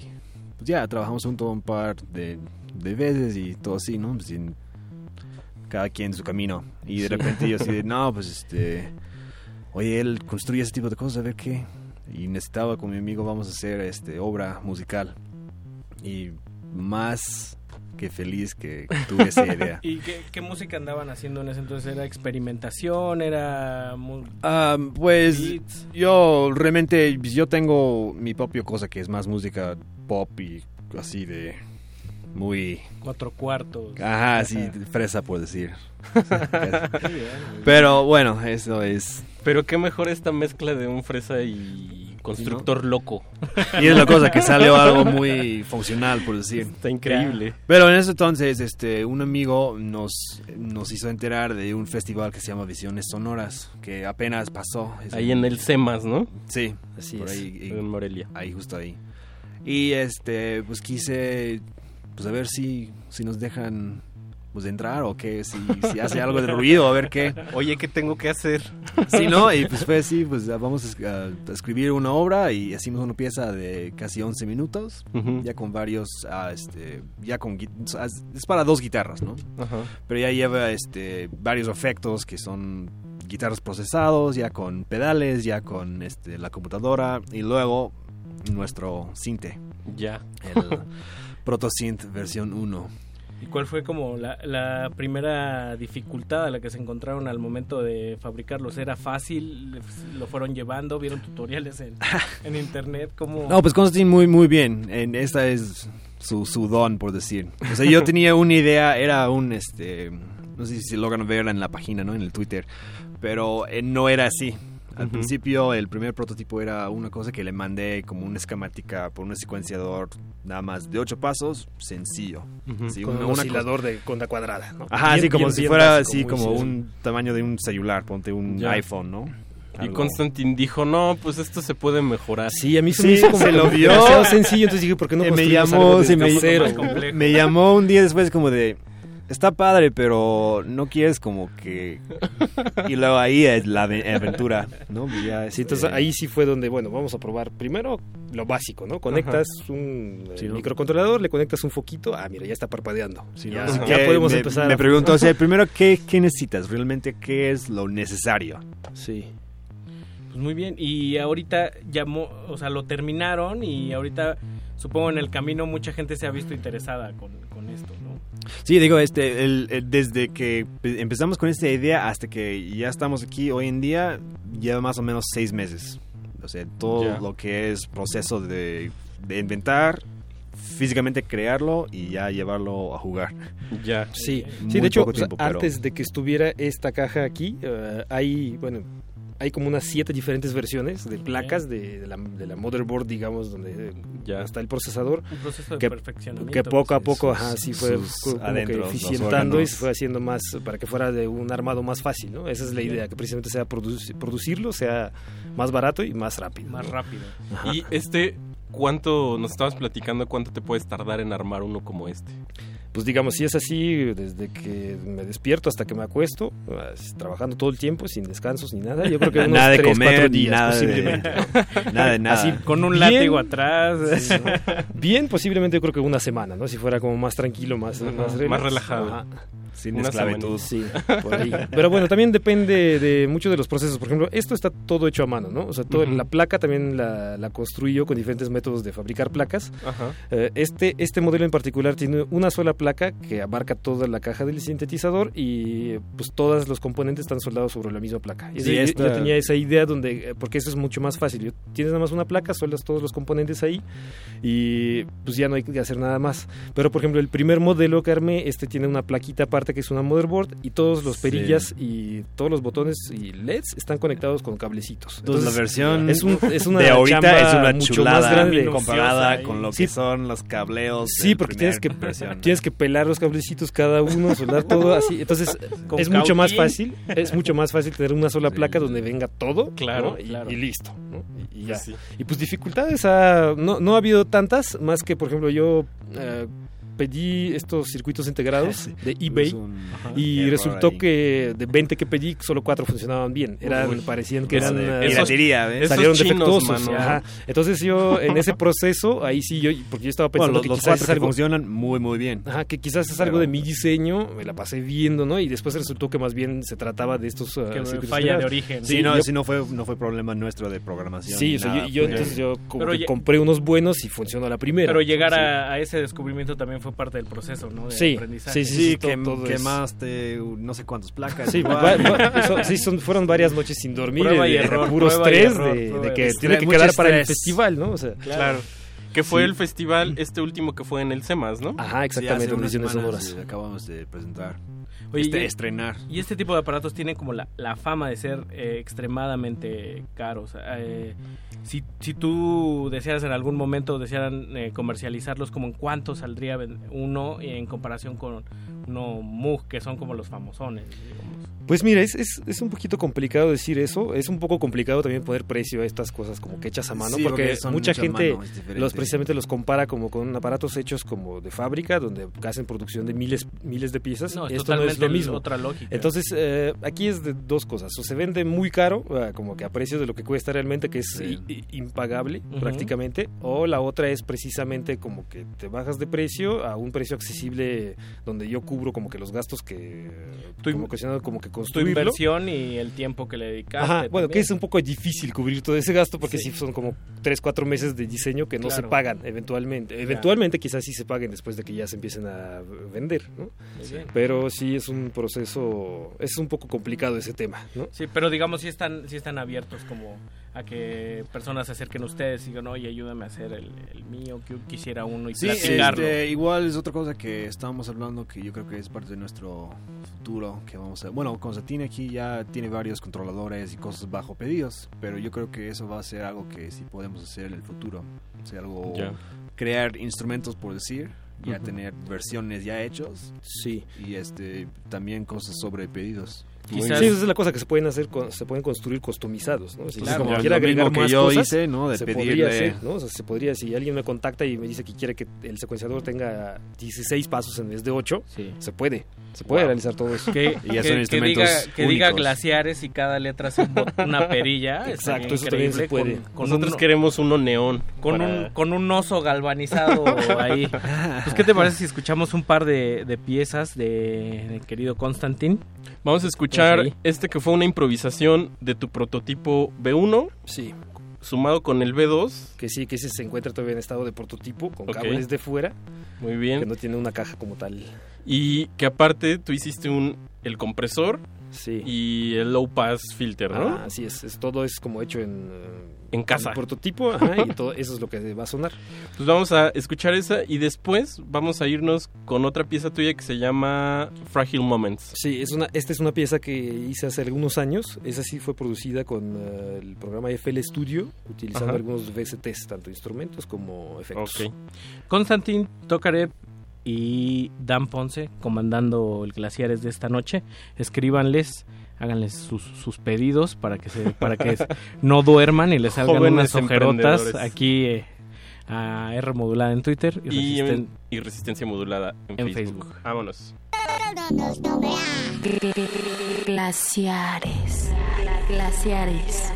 pues ya trabajamos juntos un par de, de veces y todo así, ¿no? Pues, en- cada quien su camino. Y de Sí. repente yo así de, no, pues este, oye, él construye ese tipo de cosas, a ver qué. Y necesitaba con mi amigo, vamos a hacer este obra musical. Y más que feliz que tuve esa idea. ¿Y qué, qué música andaban haciendo en ese entonces? ¿Era experimentación? ¿Era...? Ah, pues Beats. yo realmente yo tengo mi propia cosa que es más música pop y así de muy... Cuatro cuartos. Ajá, sí, fresa por decir. Pero bueno, eso es... Pero qué mejor esta mezcla de un fresa y constructor loco. Y es la cosa que salió algo muy funcional, por decir. Está increíble. Pero en ese entonces, este, un amigo nos, nos hizo enterar de un festival que se llama Visiones Sonoras, que apenas pasó. Es Ahí en el CEMAS, ¿no? Sí, Así por es, ahí, en Morelia. Ahí, justo ahí. Y este, pues quise, pues a ver si, si nos dejan, pues entrar o qué, si, si hace algo de ruido, a ver qué. Oye, ¿qué tengo que hacer? Sí, ¿no? Y pues fue así, pues vamos a es- a, a escribir una obra y hicimos una pieza de casi 11 minutos, ya con varios, ah, este, ya con, es para dos guitarras, ¿no? Ajá. Pero ya lleva, este, varios efectos que son guitarras procesados, ya con pedales, ya con, este, la computadora y luego nuestro sinte. Ya. El Proto Synth versión 1. ¿Y cuál fue como la, la primera dificultad a la que se encontraron al momento de fabricarlos? ¿Era fácil? ¿Lo fueron llevando? ¿Vieron tutoriales en, en internet? ¿Cómo? No, pues Constantine muy, muy bien. En, esta es su, su don, por decir. O sea, yo tenía una idea, era un, este, no sé si logran verla en la página, ¿no? En el Twitter, pero eh, no era así. Al principio el primer prototipo era una cosa que le mandé como una esquemática por un secuenciador nada más de ocho pasos, sencillo. Así, Con un una oscilador de onda cuadrada, ¿no? Ajá, Bien- así como bien- si bien fuera básico, así como un tamaño de un celular, ponte un Ya. iPhone, ¿no? Y Algo- Constantin dijo, no, pues esto se puede mejorar. Sí, a mí se Sí, me hizo como se lo vio. sencillo, entonces dije, ¿por qué no Eh, me llamó, algo sí, desde me, cero? me llamó un día después como de está padre, pero no quieres como que y luego ahí es la ave- aventura, ¿no? Sí, este, entonces ahí sí fue donde, bueno, vamos a probar primero lo básico, ¿no? Conectas un eh, Sí, ¿no? microcontrolador, le conectas un foquito, ah, mira, ya está parpadeando. Sí, ya, ¿no? Así ya podemos me, empezar. Me preguntó, o sea, primero qué, qué necesitas, realmente qué es lo necesario. Sí. Pues muy bien. Y ahorita llamó, o sea, lo terminaron y ahorita supongo en el camino mucha gente se ha visto interesada con, con esto, ¿no? Sí, digo, este, el- el- desde que pe- empezamos con esta idea hasta que ya estamos aquí hoy en día, lleva más o menos seis meses. O sea, todo lo que es proceso de, de inventar, físicamente crearlo y ya llevarlo a jugar. Ya. Sí, Muy sí de hecho, poco o sea, tiempo, pero- antes de que estuviera esta caja aquí, eh, hay, bueno, hay como unas siete diferentes versiones de placas de, de la, de la motherboard, digamos, donde Ya. está el procesador. Un proceso de que, perfeccionamiento. que poco a pues, poco, sus- ajá, sí fue como que eficientando y se fue haciendo más para que fuera de un armado más fácil, ¿no? Esa es la idea, que precisamente sea produci- producirlo, sea más barato y más rápido. Más ¿no? rápido. Ajá. Y este, ¿cuánto, nos estabas platicando, cuánto te puedes tardar en armar uno como este? Pues digamos, si es así, desde que me despierto hasta que me acuesto, pues, trabajando todo el tiempo, sin descansos ni nada, yo creo que unos Nada de tres, comer, días nada de- posiblemente. nada de nada. Así, Con un bien- látigo atrás. Sí, ¿no? Bien, posiblemente yo creo que una semana, ¿no? Si fuera como más tranquilo, más, Ajá, más, más relax. relajado. Ajá. Sin Una esclavitud. Sí, por ahí. Pero bueno, también depende de muchos de los procesos. Por ejemplo, esto está todo hecho a mano, ¿no? O sea, todo- Ujú. la placa también la, la construí yo con diferentes métodos de fabricar placas. Ajá. Eh, este, este modelo en particular tiene una sola placa que abarca toda la caja del sintetizador y pues todos los componentes están soldados sobre la misma placa. Y Sí, yo- esta- Yo tenía esa idea donde, eh, porque eso es mucho más fácil. Yo- tienes nada más una placa, soldas todos los componentes ahí y pues ya no hay que hacer nada más. Pero por ejemplo, el primer modelo que armé, este tiene una plaquita aparte que es una motherboard y todos los Sí. perillas y todos los botones y LEDs están conectados con cablecitos. Entonces, la versión es, un- es una de ahorita es una mucho chulada más grande. comparada con lo Sí, que son los cableos. Sí, porque tienes que, versión. tienes que pelar los cablecitos cada uno, soldar todo así. Entonces Con es mucho más fácil, es mucho más fácil tener una sola placa donde venga todo, Claro, ¿no? y, claro. y listo, ¿no? y, y ya. Pues sí. Y pues dificultades ah, no, no ha habido tantas, más que por ejemplo yo eh, pedí estos circuitos integrados Sí, de eBay un y resultó ahí. que de 20 que pedí solo 4 funcionaban bien. Eran Uy, parecían que eran de ah, piratería, ¿ves? esos salieron chinos, defectuosos. mano. ajá. Entonces yo en ese proceso ahí sí yo porque yo estaba pensando Bueno, los, que los quizás es que algo funcionan muy, muy bien. Ajá, que quizás es algo Pero- de mi diseño, me la pasé viendo, ¿no? Y después resultó que más bien se trataba de estos uh, Que circuitos falla de origen. Sí, Sí, no, yo- si no fue, no fue problema nuestro de programación. Sí, o sea, nada, yo, yo fue- entonces yo que compré unos buenos y funcionó la primera. Pero llegar Sí. a, a ese descubrimiento también fue parte del proceso, ¿no? De Sí, aprendizaje. sí, Sí, todo- que, todo que es- más te, no sé cuántas placas. Sí, sí, son, fueron varias noches sin dormir, Prueba de, y de error, tres, error, de, que tiene que quedar para el estrés. festival, ¿no? O sea, Claro. Que fue Sí. el festival, este último que fue en el CEMAS, ¿no? Ajá, Sí, exactamente, hace unas Audiciones semanas, sonoras. acabamos de presentar. Oye, este, y- estrenar. Y este tipo de aparatos tienen como la, la fama de ser eh, extremadamente caros. Eh, si, si tú desearas en algún momento desearan eh, comercializarlos, como en cuánto saldría uno en comparación con uno Moog, que son como los famosones. digamos? Pues mira, es, es, es un poquito complicado decir eso. Es un poco complicado también poner precio a estas cosas como que hechas a mano, Sí, porque, mucha gente los precisamente los compara como con aparatos hechos como de fábrica, donde hacen producción de miles miles de piezas. No, es Esto no es totalmente lo mismo. otra lógica. Entonces, eh, aquí es de dos cosas. O se vende muy caro, ah, como que a precio de lo que cuesta realmente, que es i- impagable Ujú. prácticamente. O la otra es precisamente como que te bajas de precio a un precio accesible donde yo cubro como que los gastos que... Tu como, que, como que tu inversión y el tiempo que le dedicaste. Ajá, bueno, que también. es un poco difícil cubrir todo ese gasto porque sí, son como 3, 4 meses de diseño que no se Claro. pagan eventualmente. Eventualmente quizás sí se paguen después de que ya se empiecen a vender, ¿no? Muy bien. Sí es un proceso, es un poco complicado ese tema, ¿no? Sí, pero digamos, si están, sí están abiertos como a que personas se acerquen a ustedes y digan, oye, ayúdame a hacer el, el mío, que yo quisiera uno y Sí, platicarlo. este, igual es otra cosa que estábamos hablando que yo creo que es parte de nuestro futuro que vamos a bueno Constantine aquí ya tiene varios controladores y cosas bajo pedidos pero yo creo que eso va a ser algo que sí podemos hacer en el futuro o sea algo crear instrumentos por decir ya Ujú. tener versiones ya hechos sí y este también cosas sobre pedidos Sí, esa es la cosa que se pueden hacer, se pueden construir customizados, ¿no? Si Claro, como agregar mismo que más yo cosas, hice, ¿no? De se pedirle- podría hacer, ¿no? O sea, se podría, si alguien me contacta y me dice que quiere que el secuenciador tenga 16 pasos en vez de 8, se puede, se puede Wow. realizar todo eso. Que, que- que diga, que diga glaciares y cada letra bot- una perilla. Exacto, eso también se puede. Con, con Nosotros queremos uno neón. con, para- un, con un oso galvanizado ahí. Pues, ¿qué te parece si escuchamos un par de, de piezas de, de querido Constantin? Vamos a escuchar Ahí. este que fue una improvisación de tu prototipo B1. Sí. Sumado con el B2. Que sí, que ese se encuentra todavía en estado de prototipo, con cables de fuera. Muy bien. Que no tiene una caja como tal. Y que aparte tú hiciste un el compresor Sí. y el low pass filter, ¿no? Ah, así es, es, todo es como hecho en, eh, En casa. el prototipo, ajá, y todo eso es lo que va a sonar. Pues vamos a escuchar esa y después vamos a irnos con otra pieza tuya que se llama Fragile Moments. Sí, es una, esta es una pieza que hice hace algunos años. Esa sí fue producida con eh, el programa FL Studio, utilizando Ajá. algunos VSTs, tanto instrumentos como efectos. Constantin Tokarev y Dan Ponce comandando el Glaciares de esta noche. Escríbanles, háganles sus, sus pedidos para que se, para que no duerman y les salgan Jóvenes unas ojerotas aquí eh, a R modulada en Twitter y, Y, resisten- y resistencia modulada en, En Facebook. Vámonos. Glaciares. Glaciares.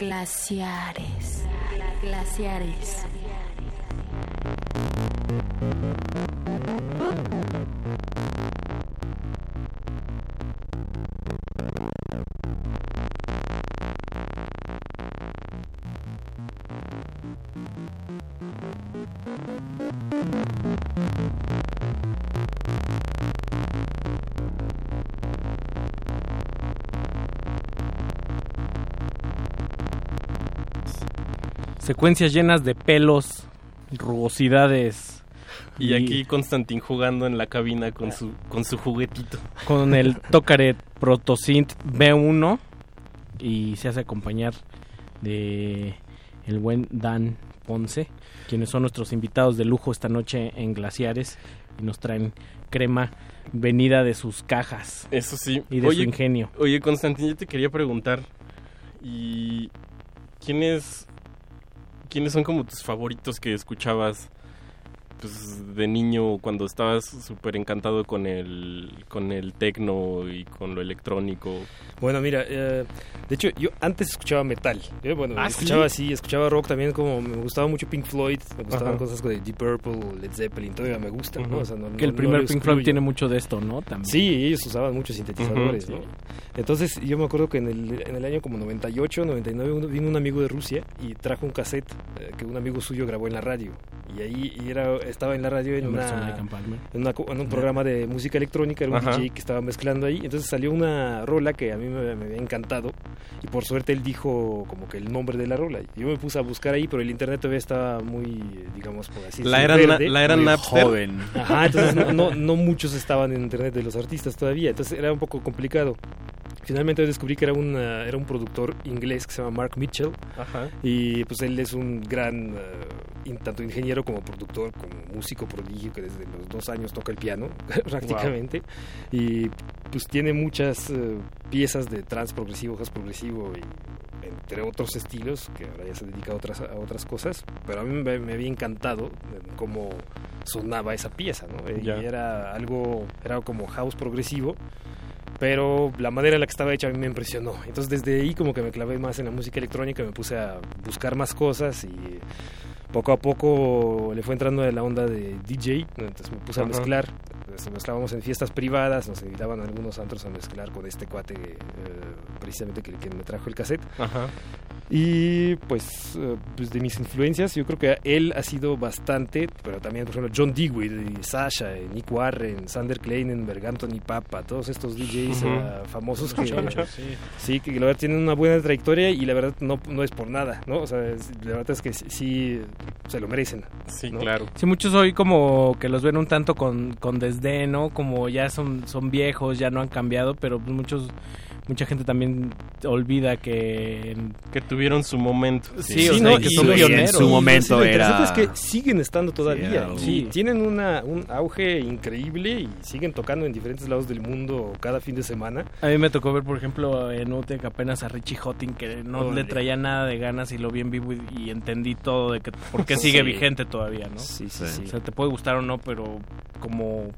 Glaciares. Glaciares. Secuencias llenas de pelos, rugosidades. Y aquí Constantin jugando en la cabina con su, con su juguetito. con el Tokaret Protosynth B1 y se hace acompañar de el buen Dan Ponce, quienes son nuestros invitados de lujo esta noche en Glaciares y nos traen crema venida de sus cajas. Eso sí. Y de su ingenio. Oye, Constantin, yo te quería preguntar. ¿Y quiénes, quiénes son como tus favoritos que escuchabas pues, de niño cuando estabas súper encantado con el, con el tecno y con lo electrónico? Bueno, mira, eh, de hecho yo antes escuchaba metal. Yo, bueno, ¿Ah, escuchaba sí? así, escuchaba rock también, como me gustaba mucho Pink Floyd, me gustaban Ajá. cosas de Deep Purple, Led Zeppelin, todavía me gusta, ¿no? O sea, no- que el no- primer Pink Floyd tiene mucho de esto, ¿no? También. Sí, ellos usaban muchos sintetizadores, Ujú, ¿no? Entonces yo me acuerdo que en el, en el año como 98, 99 uno- vino un amigo de Rusia y trajo un cassette eh, que un amigo suyo grabó en la radio. Y ahí y era, estaba en la radio en, una, en, una co- en un programa de música electrónica, era un Ajá. DJ que estaba mezclando ahí. Entonces salió una rola que a mí me, me había encantado y por suerte él dijo como que el nombre de la rola. Yo me puse a buscar ahí, pero el internet todavía estaba muy, digamos, por así La decirlo, era verde. la era Muy Napster. joven. Ajá, entonces no, no, no muchos estaban en internet de los artistas todavía, entonces era un poco complicado. Finalmente descubrí que era, una, era un productor inglés que se llama Mark Mitchell Ajá. y pues él es un gran, in- tanto ingeniero como productor, como músico prodigio que desde los dos años toca el piano prácticamente y pues tiene muchas eh, piezas de trance progresivo, house progresivo y entre otros estilos que ahora ya se dedica a otras, a otras cosas, pero a mí me, me había encantado cómo sonaba esa pieza, ¿no? Ya. Y era algo, era como house progresivo, pero la manera en la que estaba hecha a mí me impresionó. Entonces desde ahí como que me clavé más en la música electrónica, me puse a buscar más cosas y poco a poco le fue entrando de la onda de DJ, entonces me puse a mezclar, Entonces, mezclábamos en fiestas privadas, nos invitaban a algunos antros a mezclar con este cuate eh, precisamente que, que me trajo el cassette. Ajá. Y pues, eh, pues de mis influencias, yo creo que él ha sido bastante, pero también, por ejemplo, John Dewey, Sasha, Nick Warren, Sander Kleinenberg, Anthony Papa, todos estos DJs eh, famosos que, sí. sí. que la verdad tienen una buena trayectoria y la verdad no, no es por nada, ¿no? O sea, es- la verdad es que sí se lo merecen. Sí, ¿no? claro. Sí, muchos hoy como que los ven un tanto con, con desdén, ¿no? Como ya son, son viejos, ya no han cambiado, pero muchos mucha gente también olvida que... Que tuvieron su momento. Sí, o sea, no, que y son lo- pioneros. y lo- sí, lo interesante era- es que siguen estando todavía. Sí. tienen una, un auge increíble y siguen tocando en diferentes lados del mundo cada fin de semana. A mí me tocó ver, por ejemplo, en UTEC apenas a Richie Hotting que no le traía nada de ganas y lo vi en vivo y, y entendí todo de que por qué Sí. sigue vigente todavía, ¿no? Sí, sí, sí. O sea, te puede gustar o no, pero como...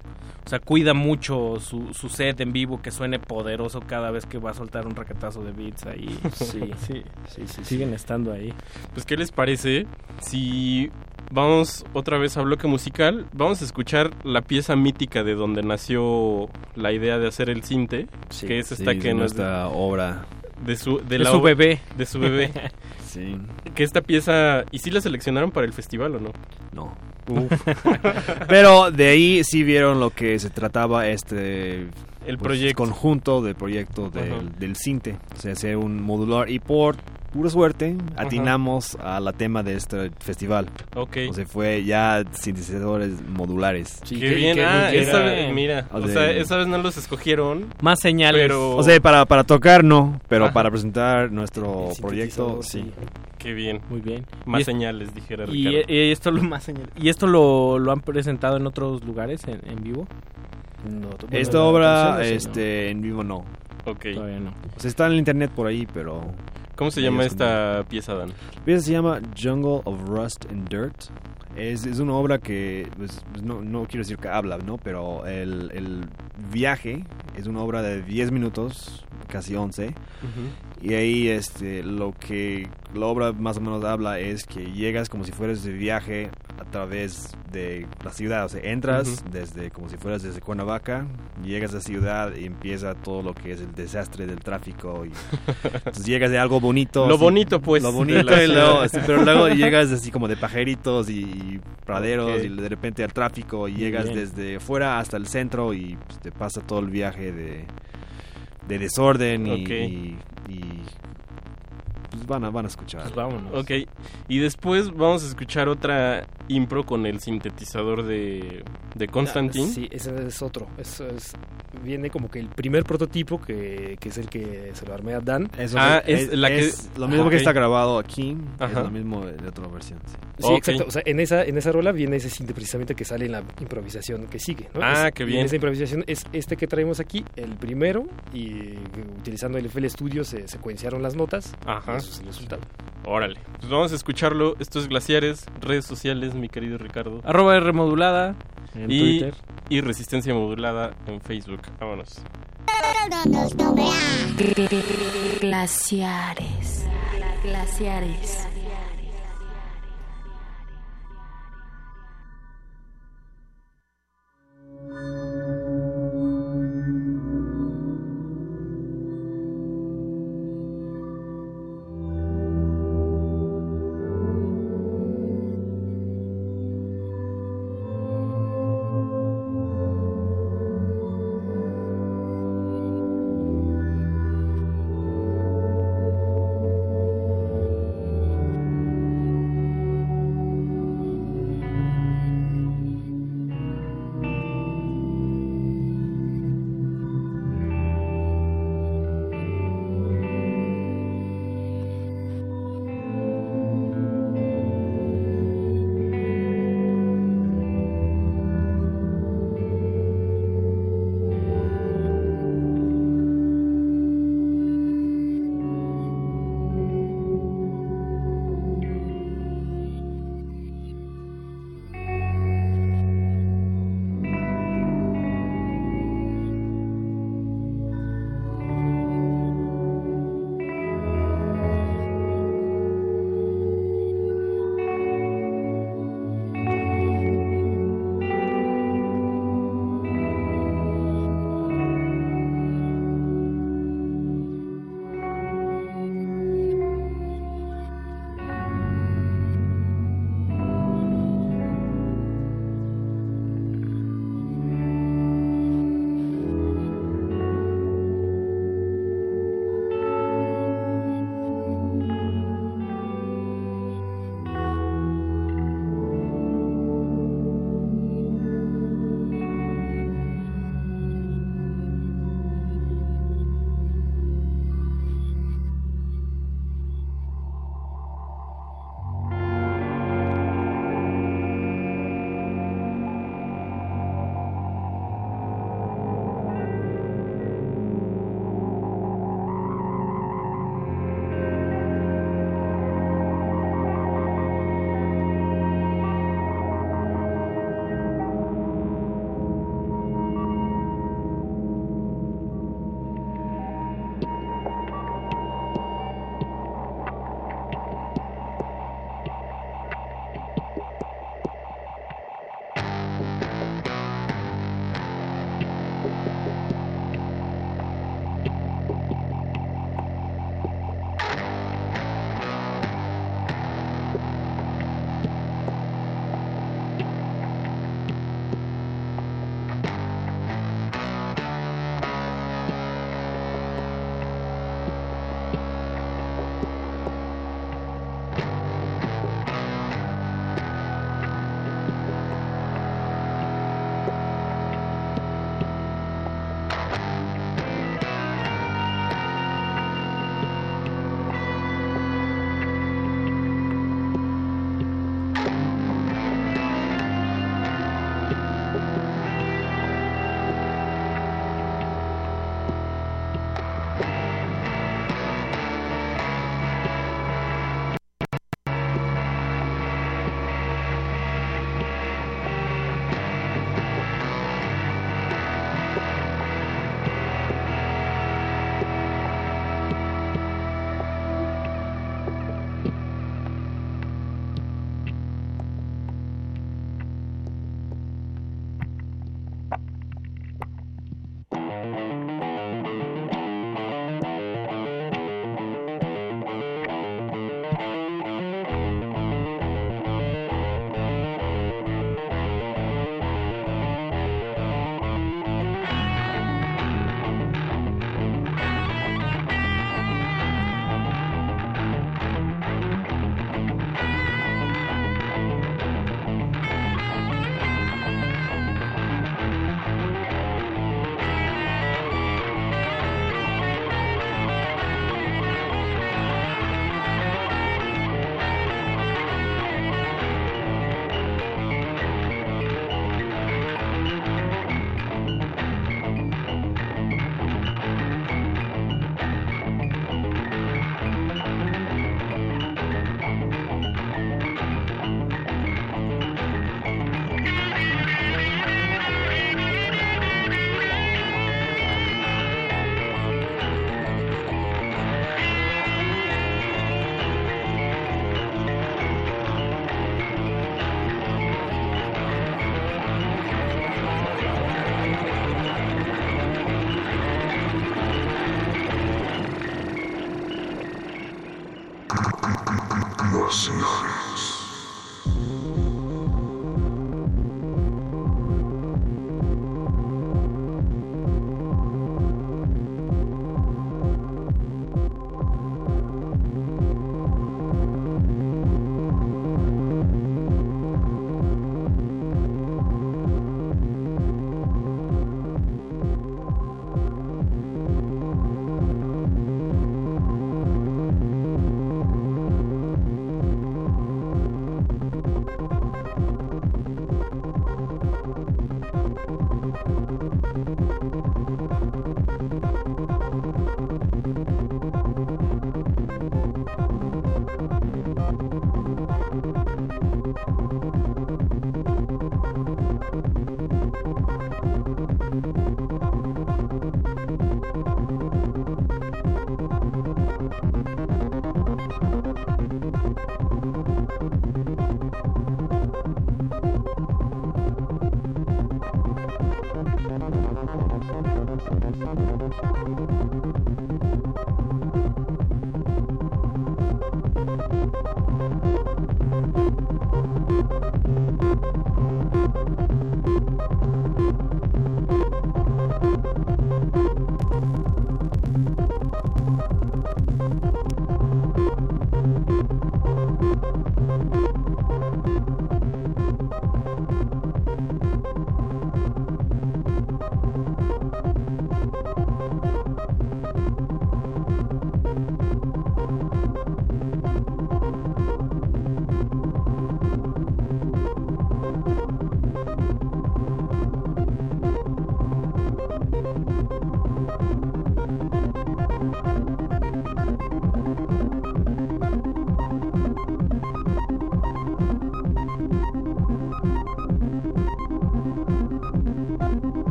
O sea, cuida mucho su, su set en vivo, que suene poderoso cada vez que va a soltar un raquetazo de beats ahí. Sí. sí, Sí, sí, sí. Siguen estando ahí. Pues, ¿qué les parece si vamos otra vez a bloque musical? Vamos a escuchar la pieza mítica de donde nació la idea de hacer el cinte, Sí. que es esta Sí, que nuestra obra. De su de, De la su bebé. de su bebé. Sí, que esta pieza y si la seleccionaron para el festival o no? no. Uf. Pero de ahí sí vieron lo que se trataba este El pues, proyecto. conjunto de proyecto del, del cinte, o sea, hacer un modular y por pura suerte atinamos a la tema de este festival. Ok. O sea, fue ya sintetizadores modulares. Sí, Qué que- bien, ah, esa vez, mira, O o sea, sea, esa vez no los escogieron, Más señales. pero O sea, para, para tocar no, pero Ajá. para presentar nuestro proyecto sí. qué bien, Muy bien. más es- señales dijera Y, Ricardo. y esto lo más señal- y esto lo, lo han presentado en otros lugares en, en vivo No, Esta obra este en vivo no. ok. todavía no O sea, está en el internet por ahí, pero ¿Cómo se llama esta pieza, Dan? La pieza se llama Jungle of Rust and Dirt. Es, es una obra que, pues, pues, no, no quiero decir que habla, ¿no? Pero el, el viaje es una obra de 10 minutos, casi 11. Y ahí este, lo que la obra más o menos habla es que llegas como si fueras de viaje a través de la ciudad. O sea, entras Ujú. desde como si fueras desde Cuernavaca, llegas a la ciudad y empieza todo lo que es el desastre del tráfico. Y, entonces llegas de algo bonito. Lo así, bonito, pues, Lo bonito, y luego, ciudad. sí, pero luego llegas así como de pajeritos y, y praderos Ok. y de repente al tráfico y llegas bien. desde fuera hasta el centro y pues, te pasa todo el viaje de, de desorden y, Ok. y- van a, van a escuchar. Ok, y después vamos a escuchar otra impro con el sintetizador de, de Constantine. Ah, Sí, ese es otro. Eso es, viene como que el primer prototipo que, que es el que se lo armé a Dan. Eso Ah, es- es la que- es lo mismo que está grabado aquí, es lo mismo de otra versión. Sí, Sí, exacto. O sea, en esa, en esa rola viene ese sinte precisamente que sale en la improvisación que sigue. ¿no? Ah, Es- qué y bien. En esa improvisación es este que traemos aquí, el primero, y utilizando el FL Studio se secuenciaron las notas. Ajá. y eso es el resultado. Órale, pues vamos a escucharlo. Esto es Glaciares, redes sociales, mi querido Ricardo. Arroba R modulada en y, Twitter. y Resistencia Modulada en Facebook. Vámonos. Glaciares. Glaciares.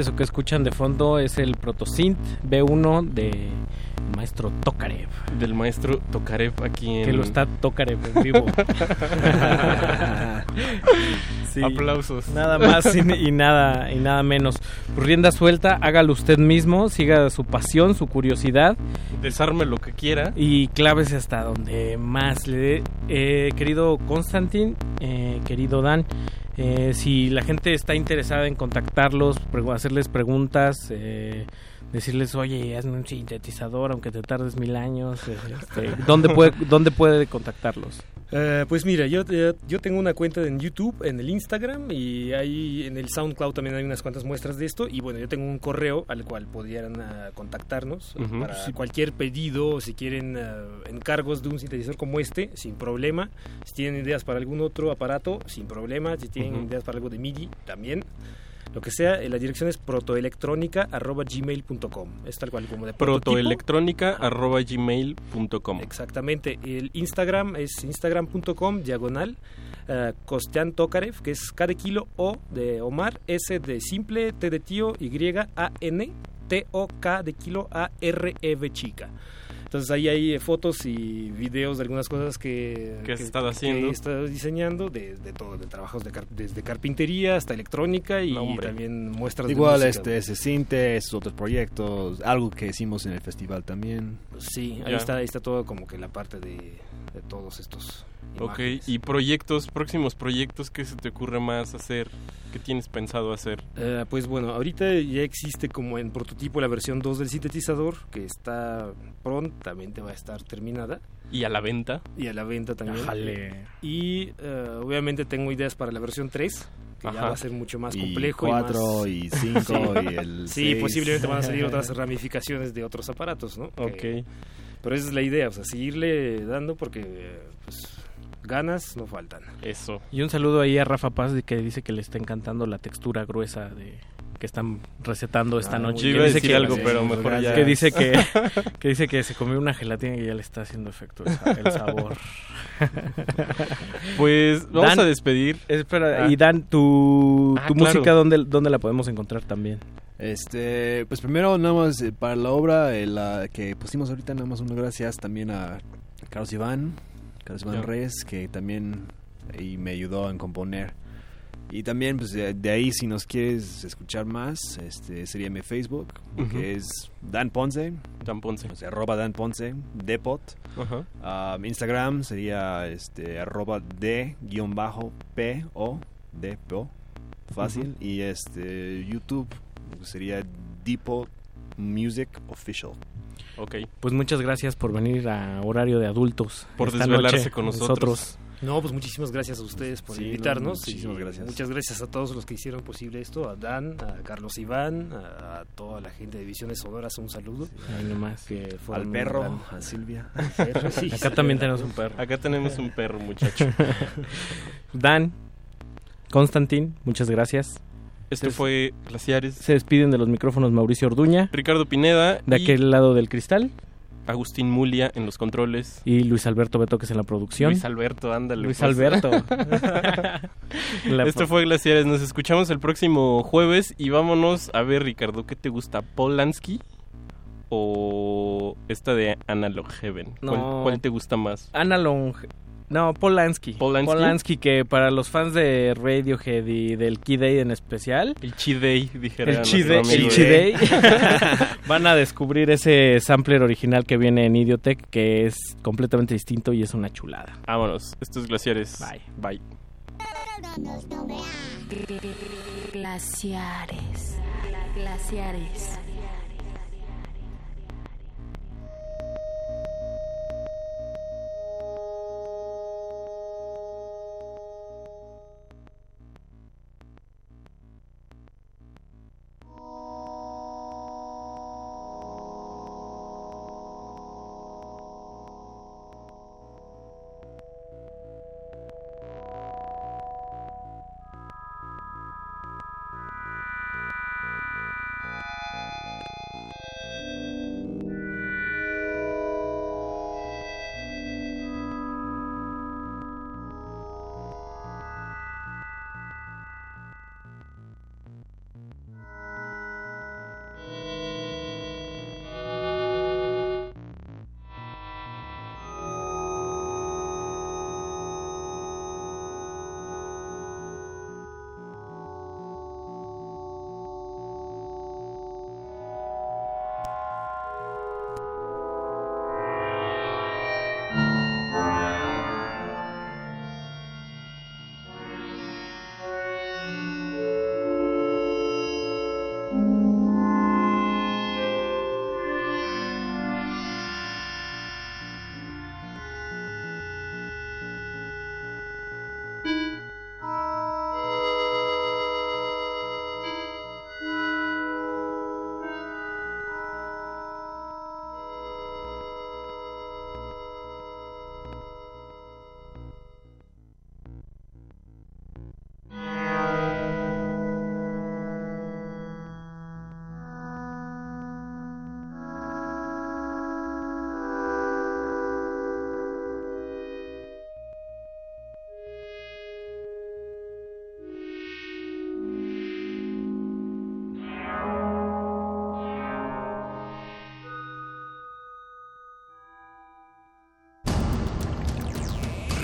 Eso que escuchan de fondo es el Protosynth B1 de maestro Tokarev. Del maestro Tokarev aquí en... Que lo está Tokarev en vivo. Sí, Aplausos. Nada más y, y nada y nada menos. Pues rienda suelta, hágalo usted mismo, siga su pasión, su curiosidad. Desarme lo que quiera. Y clávese hasta donde más le dé. Eh, querido Constantin, eh, querido Dan, eh, si la gente está interesada en contactarlos, hacerles preguntas, eh, decirles, oye, hazme un sintetizador, aunque te tardes mil años, este, ¿dónde, puede, ¿dónde puede contactarlos? Eh, pues mira, yo, eh, yo tengo una cuenta en YouTube, en el Instagram y ahí en el SoundCloud también hay unas cuantas muestras de esto. Y bueno, yo tengo un correo al cual podrían ah, contactarnos para Sí. cualquier pedido o si quieren ah, encargos de un sintetizador como este, sin problema. Si tienen ideas para algún otro aparato, sin problema. Si tienen ideas para algo de MIDI, también. Lo que sea, eh, la dirección es protoelectrónica.gmail.com. Es tal cual como de protoelectrónica.gmail.com Exactamente. El Instagram es instagram.com diagonal eh, Kostian Tokarev, que es K de kilo O de Omar, S de simple, T de tío, Y, A, N, T, O, K de kilo, A, R, E, V chica. Entonces ahí hay eh, fotos y videos de algunas cosas que, Que has estado haciendo. que he estado diseñando, de, de todo, de trabajos de car- desde carpintería hasta electrónica y hombre. también muestras de Igual música. este ese Cinte, esos otros proyectos, algo que hicimos en el festival también. Sí, ahí está, ahí está todo como que la parte de, de todos estos. Ok, imágenes. y proyectos, próximos proyectos, ¿qué se te ocurre más hacer? ¿Qué tienes pensado hacer? Eh, pues bueno, ahorita ya existe como en prototipo la versión 2 del sintetizador, que está prontamente va a estar terminada. ¿Y a la venta? Y a la venta también. Ájale. Y eh, obviamente tengo ideas para la versión 3, que ya va a ser mucho más Y complejo. cuatro, y, y más... cinco, Sí. y el Sí, seis. posiblemente van a salir otras ramificaciones de otros aparatos, ¿no? Ok. Que- pero esa es la idea, o sea, seguirle dando porque pues, ganas no faltan. Eso. Y un saludo ahí a Rafa Paz de que dice que le está encantando la textura gruesa de que están recetando esta Ah, noche. yo Que iba a dice decir que- algo, pero mejor ya. Que dice que, que dice que se comió una gelatina y ya le está haciendo efecto el, sa- el sabor. Pues vamos Dan, a despedir. Espera, Ah. y Dan, tu, Ah, tu claro. música, ¿dónde, ¿dónde la podemos encontrar también? Este, pues primero nada más eh, para la obra eh, la que pusimos ahorita nada más unas gracias también a Carlos Iván, Carlos Iván. Reyes que también ahí me ayudó a componer. Y también pues de, de ahí si nos quieres escuchar más, este sería mi Facebook, que es Dan Ponce, Dan Ponce. o sea, arroba Dan Ponce, Depot. Mi Instagram sería este arroba d guion bajo p o d p o fácil y este YouTube sería Depot Music Official. Ok. Pues muchas gracias por venir a horario de adultos. Por esta desvelarse noche con nosotros. No, pues muchísimas gracias a ustedes por Sí, no, invitarnos. muchísimas y gracias. Muchas gracias a todos los que hicieron posible esto, a Dan, a Carlos Iván, a, a toda la gente de Visiones Sonoras, un saludo. Ahí nomás. Que Al perro, gran- a Silvia. al perro, sí. Acá también tenemos un perro. Acá tenemos un perro, muchacho. Dan, Constantin, muchas gracias. Esto fue Glaciares. Se despiden de los micrófonos Mauricio Orduña, Ricardo Pineda. de y aquel lado del cristal, Agustín Mulia en los controles. y Luis Alberto Betoques en la producción. Luis Alberto, ándale. Luis pues. Alberto. Esto fue Glaciares. Nos escuchamos el próximo jueves. Y vámonos a ver, Ricardo, ¿qué te gusta? ¿Polanski? ¿O esta de Analog Heaven? ¿Cuál, No. cuál te gusta más? Analog. No, Polanski. ¿Polanski? que para los fans de Radiohead y del Key Day en especial. El Chi Day, dijera El Chi Day, el amigo. Chi Day. van a descubrir ese sampler original que viene en Idiotech que es completamente distinto y es una chulada. Vámonos. Esto es Glaciares. Bye. Bye. Glaciares. Glaciares.